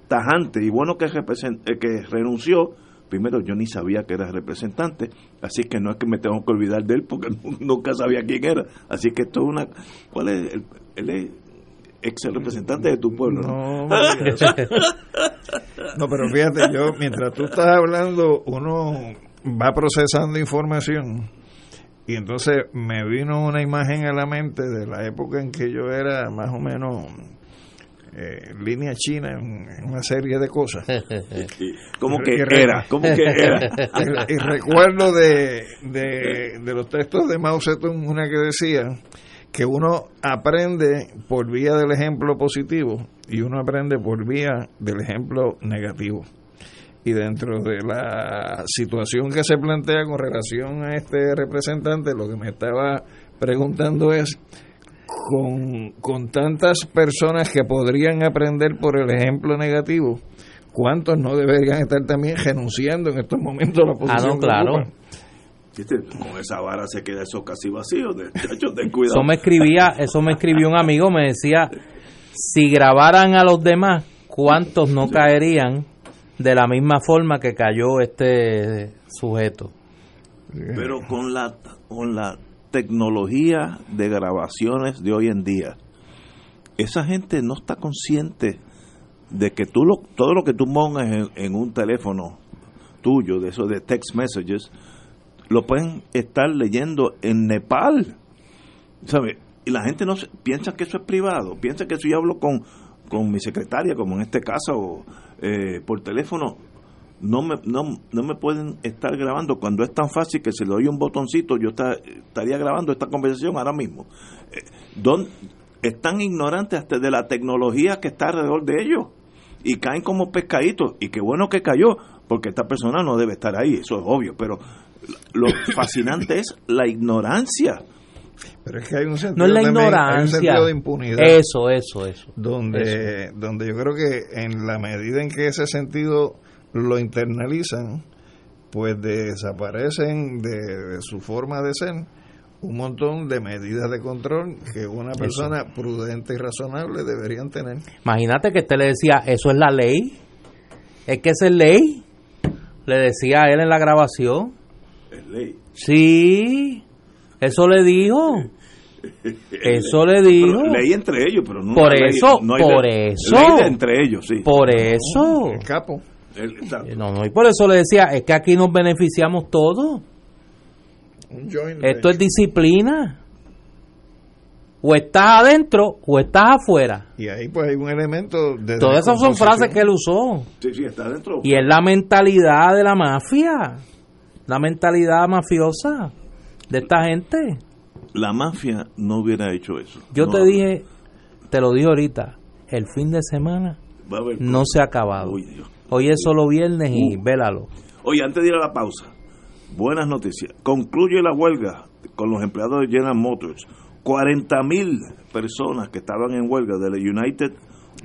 tajante y bueno que, eh, que renunció primero yo ni sabía que era representante, así que no es que me tengo que olvidar de él porque [LAUGHS] nunca sabía quién era. Así que esto es una... ¿Cuál es? Él, es ex representante de tu pueblo. No, [LAUGHS] no, pero fíjate, yo mientras tú estás hablando, uno va procesando información y entonces me vino una imagen a la mente de la época en que yo era más o menos eh, línea china en, una serie de cosas. como que era, como que era. y, recuerdo de, de, los textos de Mao Zedong una que decía que uno aprende por vía del ejemplo positivo y uno aprende por vía del ejemplo negativo. Y dentro de la situación que se plantea con relación a este representante, lo que me estaba preguntando es, con, con tantas personas que podrían aprender por el ejemplo negativo, ¿cuántos no deberían estar también renunciando en estos momentos a la posición Ah, no, claro. Con esa vara se queda eso casi vacío. De, hecho, ten cuidado. Eso me escribía, eso me escribió un amigo, me decía, si grabaran a los demás, ¿cuántos no caerían de la misma forma que cayó este sujeto? Pero con la, con la tecnología de grabaciones de hoy en día, esa gente no está consciente de que tú lo, todo lo que tú pongas en, un teléfono tuyo, de eso de text messages, lo pueden estar leyendo en Nepal. ¿Sabe? Y la gente no se- piensa que eso es privado, piensa que si yo hablo con, con mi secretaria, como en este caso, eh, por teléfono, no me, no, no me pueden estar grabando cuando es tan fácil que si le doy un botoncito yo está- estaría grabando esta conversación ahora mismo. Eh, don- están ignorantes hasta de la tecnología que está alrededor de ellos y caen como pescaditos y qué bueno que cayó porque esta persona no debe estar ahí, eso es obvio, pero lo [LAUGHS] fascinante es la ignorancia. Pero es que hay un No sentido, es la también- hay un ignorancia. sentido de impunidad. Eso, eso, eso. donde, donde yo creo que en la medida en que ese sentido lo internalizan, pues desaparecen de, de su forma de ser un montón de medidas de control que una persona prudente y razonable deberían tener. Imagínate que usted le decía, eso es la ley. Es que esa es ley. Le decía a él en la grabación. Es ley. Sí, eso le dijo. Eso le dijo. Pero ley entre ellos, pero no Por ley- eso, no hay por ley- eso. ley entre ellos, sí. Por eso. El capo. El- exacto. No, no, y por eso le decía, es que aquí nos beneficiamos todos. Esto es disciplina. O estás adentro o estás afuera. Y ahí pues hay un elemento de... Todas esas son frases que él usó. Sí, sí, está dentro. Y es la mentalidad de la mafia. La mentalidad mafiosa de esta gente. La mafia no hubiera hecho eso. Yo No, te dije, te lo dije ahorita, el fin de semana va a haber no se ha acabado. Uy, Dios. Hoy es solo viernes y Uh. vélalo. Oye, antes de ir a la pausa, buenas noticias. Concluye la huelga con los empleados de General Motors. 40 mil personas que estaban en huelga de la United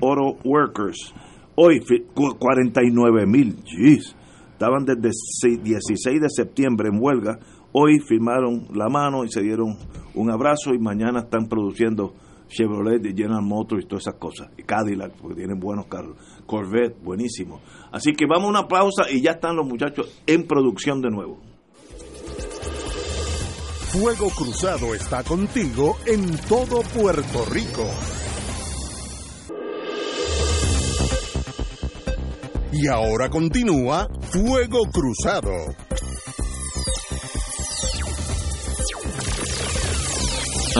Auto Workers. Hoy, fi- cu- 49 mil. Jeez. Estaban desde se- 16 de septiembre en huelga. Hoy firmaron la mano y se dieron un abrazo y mañana están produciendo Chevrolet y General Motors y todas esas cosas. Y Cadillac, porque tienen buenos carros. Corvette, buenísimo. Así que vamos a una pausa y ya están los muchachos en producción de nuevo. Fuego Cruzado está contigo en todo Puerto Rico. Y ahora continúa Fuego Cruzado.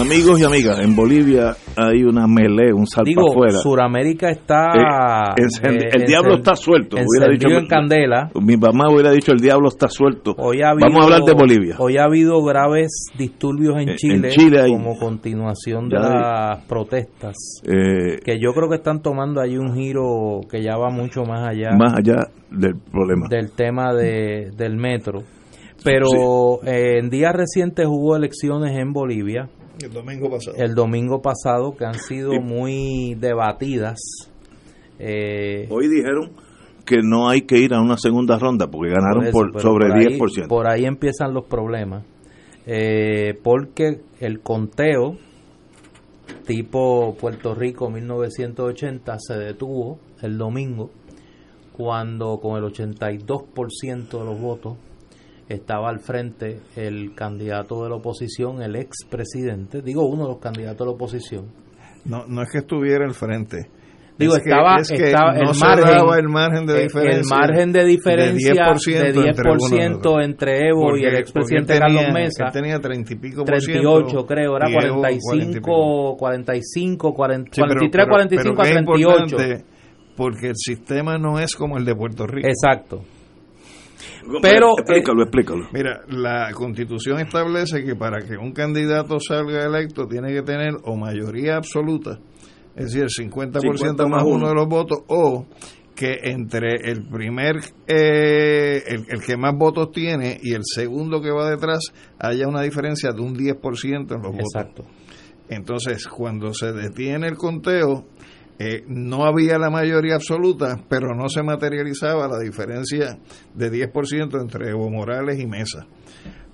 Amigos y amigas, en Bolivia hay una melee, un salto Digo, afuera. Suramérica está... Eh, encendi- eh, el diablo encend- está suelto. Hubiera dicho- en candela. Mi mamá hubiera dicho el diablo está suelto. Hoy ha habido- Vamos a hablar de Bolivia. Hoy ha habido graves disturbios en Chile, en Chile hay- como continuación de Ya hay- las protestas, Eh, que yo creo que están tomando ahí un giro que ya va mucho más allá más allá del problema. del tema de, del metro. Pero eh, en días recientes hubo elecciones en Bolivia, El domingo pasado. el domingo pasado, que han sido muy debatidas. Eh, Hoy dijeron que no hay que ir a una segunda ronda porque ganaron eso, por, sobre por ahí- 10%. Por ahí empiezan los problemas. Eh, porque el conteo tipo Puerto Rico 1980 se detuvo el domingo cuando con el 82% de los votos estaba al frente el candidato de la oposición, el expresidente, digo uno de los candidatos de la oposición. No, no es que estuviera al frente. Digo, Es que- estaba, es que estaba no el margen, el margen de eh, diferencia. el margen de diferencia de 10%, entre Evo y el expresidente Carlos Mesa. él tenía 30 y pico por 38 ciento, creo, era y Evo 40 y 45, pico. 45, 40, Sí, pero- 43, pero- 45 pero a que es 38. importante Porque el sistema no es como el de Puerto Rico. Exacto. Pero, explícalo, explícalo. Mira, la constitución establece que para que un candidato salga electo tiene que tener o mayoría absoluta, es decir, el 50%, 50 más más uno uno. de los votos, o que entre el primer, eh, el, el que más votos tiene y el segundo que va detrás haya una diferencia de un 10% en los votos. Exacto. Entonces, cuando se detiene el conteo, eh, no había la mayoría absoluta, pero no se materializaba la diferencia de 10% entre Evo Morales y Mesa.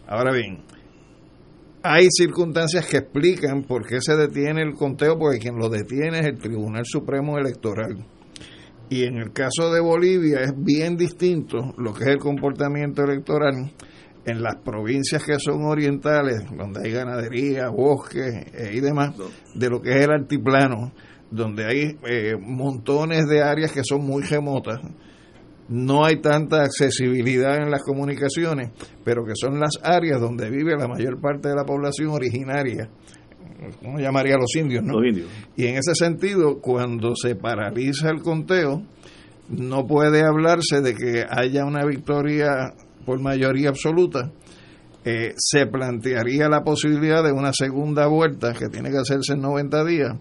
Ahora bien, hay circunstancias que explican por qué se detiene el conteo, porque quien lo detiene es el Tribunal Supremo Electoral. Y en el caso de Bolivia es bien distinto lo que es el comportamiento electoral en las provincias que son orientales, donde hay ganadería, bosques eh, y demás, de lo que es el altiplano, donde hay eh, montones de áreas que son muy remotas, no hay tanta accesibilidad en las comunicaciones, pero que son las áreas donde vive la mayor parte de la población originaria, uno llamaría a los indios, ¿no? Los indios. Y en ese sentido, cuando se paraliza el conteo, no puede hablarse de que haya una victoria por mayoría absoluta. Eh, se plantearía la posibilidad de una segunda vuelta que tiene que hacerse en 90 días,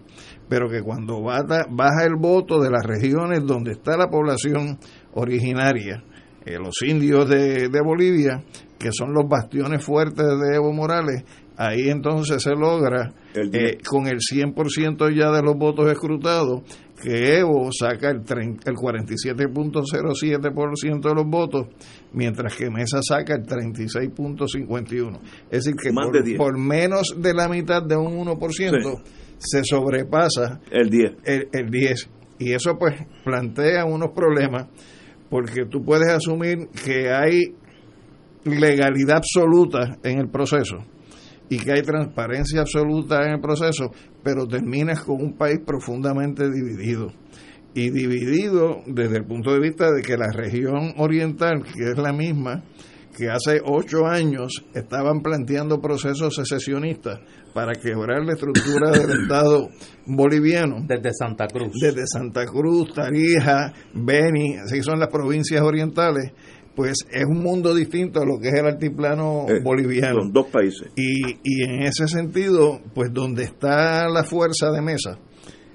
pero que cuando bata- baja el voto de las regiones donde está la población originaria, eh, los indios de, de Bolivia, que son los bastiones fuertes de Evo Morales, ahí entonces se logra El eh, con el 100% ya de los votos escrutados, que Evo saca el, trein- el 47.07% de los votos, mientras que Mesa saca el 36.51%. Es decir, que Más por, de 10. por menos de la mitad de un 1% se sobrepasa El 10. el, el 10. Y eso pues plantea unos problemas porque tú puedes asumir que hay legalidad absoluta en el proceso y que hay transparencia absoluta en el proceso, pero terminas con un país profundamente dividido. Y dividido desde el punto de vista de que la región oriental, que es la misma, que hace ocho años estaban planteando procesos secesionistas para quebrar la estructura del [COUGHS] Estado boliviano, Desde Santa Cruz. desde Santa Cruz, Tarija, Beni, así son las provincias orientales, pues es un mundo distinto a lo que es el altiplano Eh, boliviano. Son dos países. Y, y en ese sentido, pues donde está la fuerza de mesa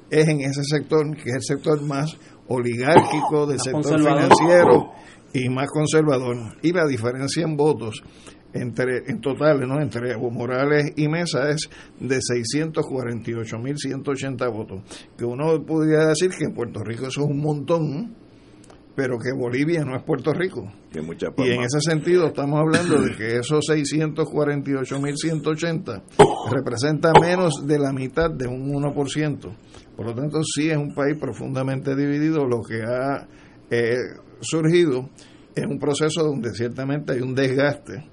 es en ese sector, que es el sector más oligárquico del Más sector financiero y más conservador. Y la diferencia en votos entre en total, ¿no? entre Evo Morales y Mesa es de 648.180 votos. Que uno podría decir que en Puerto Rico eso es un montón, ¿no? pero que Bolivia no es Puerto Rico. Que Y en ese sentido estamos hablando de que esos 648.180 representa menos de la mitad de un 1%. Por lo tanto, sí es un país profundamente dividido. Lo que ha eh, surgido es un proceso donde ciertamente hay un desgaste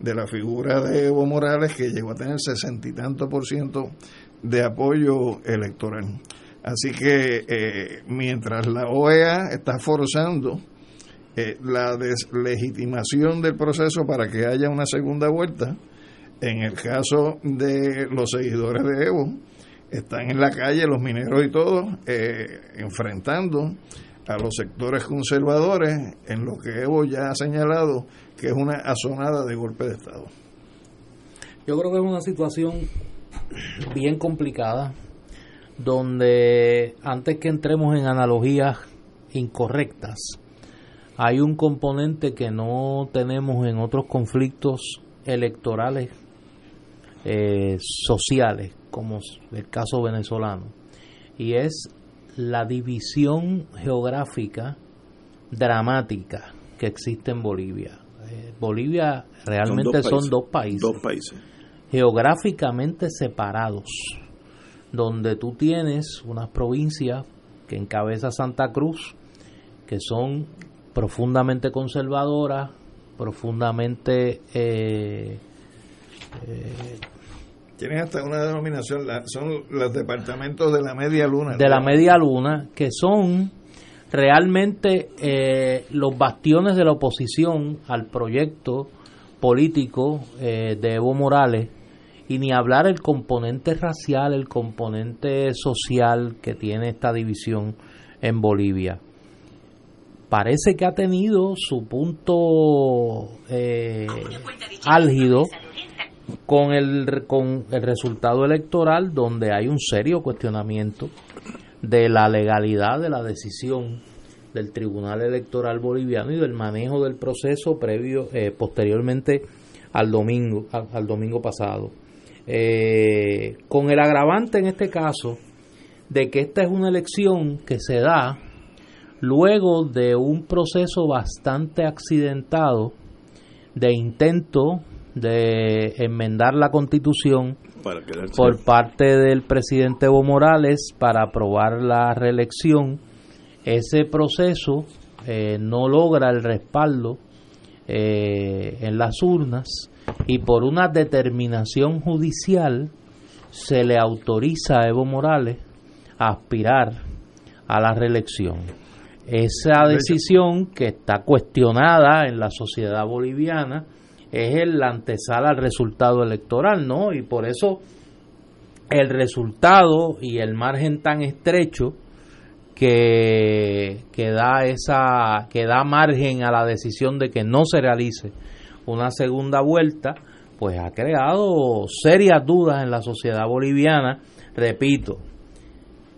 de la figura de Evo Morales que llegó a tener sesenta y tanto por ciento de apoyo electoral. Así que eh, mientras la OEA está forzando eh, la deslegitimación del proceso para que haya una segunda vuelta, en el caso de los seguidores de Evo, están en la calle los mineros y todos eh, enfrentando a los sectores conservadores en lo que Evo ya ha señalado que es una azonada de golpe de Estado. Yo creo que es una situación bien complicada, donde antes que entremos en analogías incorrectas, hay un componente que no tenemos en otros conflictos electorales eh, sociales, como el caso venezolano, y es la división geográfica dramática que existe en Bolivia. Eh, Bolivia realmente son dos países, Dos países. geográficamente separados, donde tú tienes unas provincias que encabeza Santa Cruz, que son profundamente conservadoras, profundamente eh, eh, Tienen hasta una denominación, la- son los departamentos de la media luna. de la media luna, que son realmente eh, los bastiones de la oposición al proyecto político eh, de Evo Morales, y ni hablar el componente racial, el componente social que tiene esta división en Bolivia. parece que ha tenido su punto eh, álgido con el, con el resultado electoral donde hay un serio cuestionamiento de la legalidad de la decisión del Tribunal Electoral Boliviano y del manejo del proceso previo eh, posteriormente al domingo al, domingo pasado. Eh, con el agravante en este caso de que esta es una elección que se da luego de un proceso bastante accidentado de intento de enmendar la constitución por parte del presidente Evo Morales para aprobar la reelección. Ese proceso eh, no logra el respaldo eh, en las urnas y por una determinación judicial se le autoriza a Evo Morales a aspirar a la reelección. Esa decisión que está cuestionada en la sociedad boliviana es el antesala al resultado electoral, ¿no? Y por eso el resultado y el margen tan estrecho que, que da esa que da margen a la decisión de que no se realice una segunda vuelta, pues ha creado serias dudas en la sociedad boliviana, repito,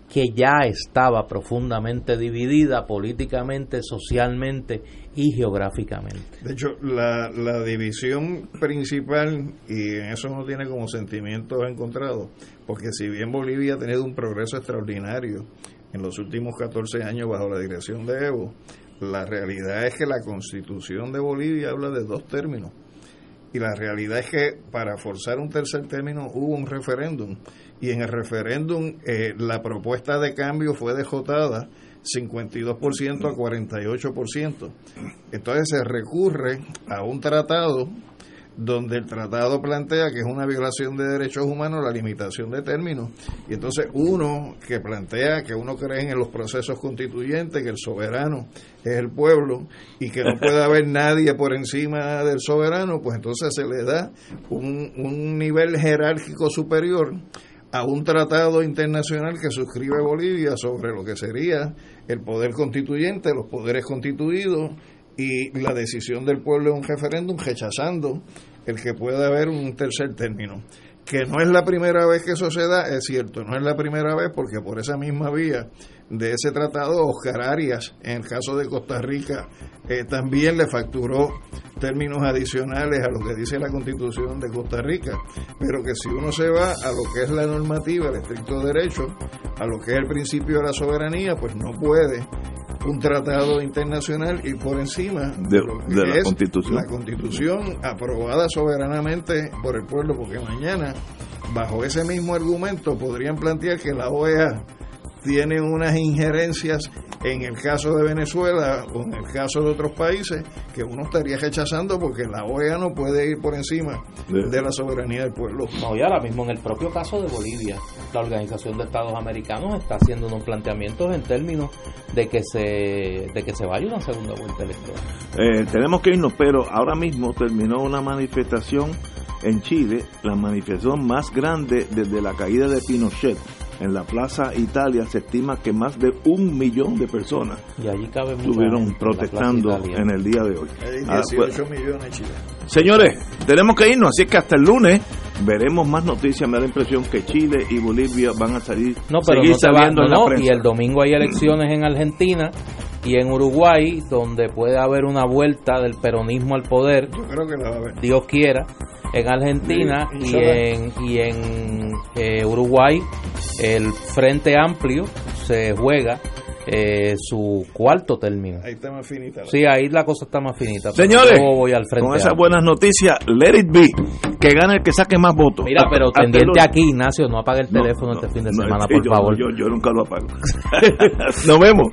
que ya estaba profundamente dividida políticamente, socialmente y geográficamente. De hecho, la, división principal, y en eso no tiene como sentimientos encontrados, porque si bien Bolivia ha tenido un progreso extraordinario en los últimos 14 años bajo la dirección de Evo, la realidad es que la constitución de Bolivia habla de dos términos. Y la realidad es que para forzar un tercer término hubo un referéndum y en el referéndum eh, la propuesta de cambio fue dejotada 52% a 48%. Entonces se recurre a un tratado donde el tratado plantea que es una violación de derechos humanos la limitación de términos. Y entonces uno que plantea que uno cree en los procesos constituyentes, que el soberano es el pueblo y que no puede haber [LAUGHS] nadie por encima del soberano, pues entonces se le da un, un nivel jerárquico superior a un tratado internacional que suscribe Bolivia sobre lo que sería el poder constituyente, los poderes constituidos y la decisión del pueblo en un referéndum rechazando el que pueda haber un tercer término. Que no es la primera vez que eso se da, es cierto, no es la primera vez porque por esa misma vía de ese tratado, Oscar Arias, en el caso de Costa Rica, eh, también le facturó términos adicionales a lo que dice la constitución de Costa Rica, pero que si uno se va a lo que es la normativa, el estricto derecho, a lo que es el principio de la soberanía, pues no puede un tratado internacional y por encima de, la constitución. La constitución aprobada soberanamente por el pueblo, porque mañana, bajo ese mismo argumento, podrían plantear que la OEA tiene unas injerencias en el caso de Venezuela o en el caso de otros países que uno estaría rechazando porque la OEA no puede ir por encima de, la soberanía del pueblo. No, y ahora mismo en el propio caso de Bolivia, la Organización de Estados Americanos está haciendo unos planteamientos en términos de que se de que se vaya una segunda vuelta electoral. Eh, tenemos que irnos, pero ahora mismo terminó una manifestación en Chile, la manifestación más grande desde la caída de Pinochet en la Plaza Italia se estima que más de un millón de personas estuvieron protestando en el día de hoy. 18 ah, pues, millones Señores, tenemos que irnos, así que hasta el lunes veremos más noticias. Me da la impresión que Chile y Bolivia van a salir. No, pero no se va, no, y el domingo hay elecciones en Argentina y en Uruguay, donde puede haber una vuelta del peronismo al poder. Yo creo que la va a haber. Dios quiera en Argentina y en, y en eh, Uruguay el Frente Amplio se juega eh, su cuarto término. Ahí está más finita. Sí, ahí la cosa está más finita. Señores, voy al frente con esas buenas noticias, let it be, que gane el que saque más votos. Mira, pero tendiente aquí, Ignacio, no apague el teléfono este fin de semana, por favor. Yo, yo nunca lo apago. [LAUGHS] Nos vemos.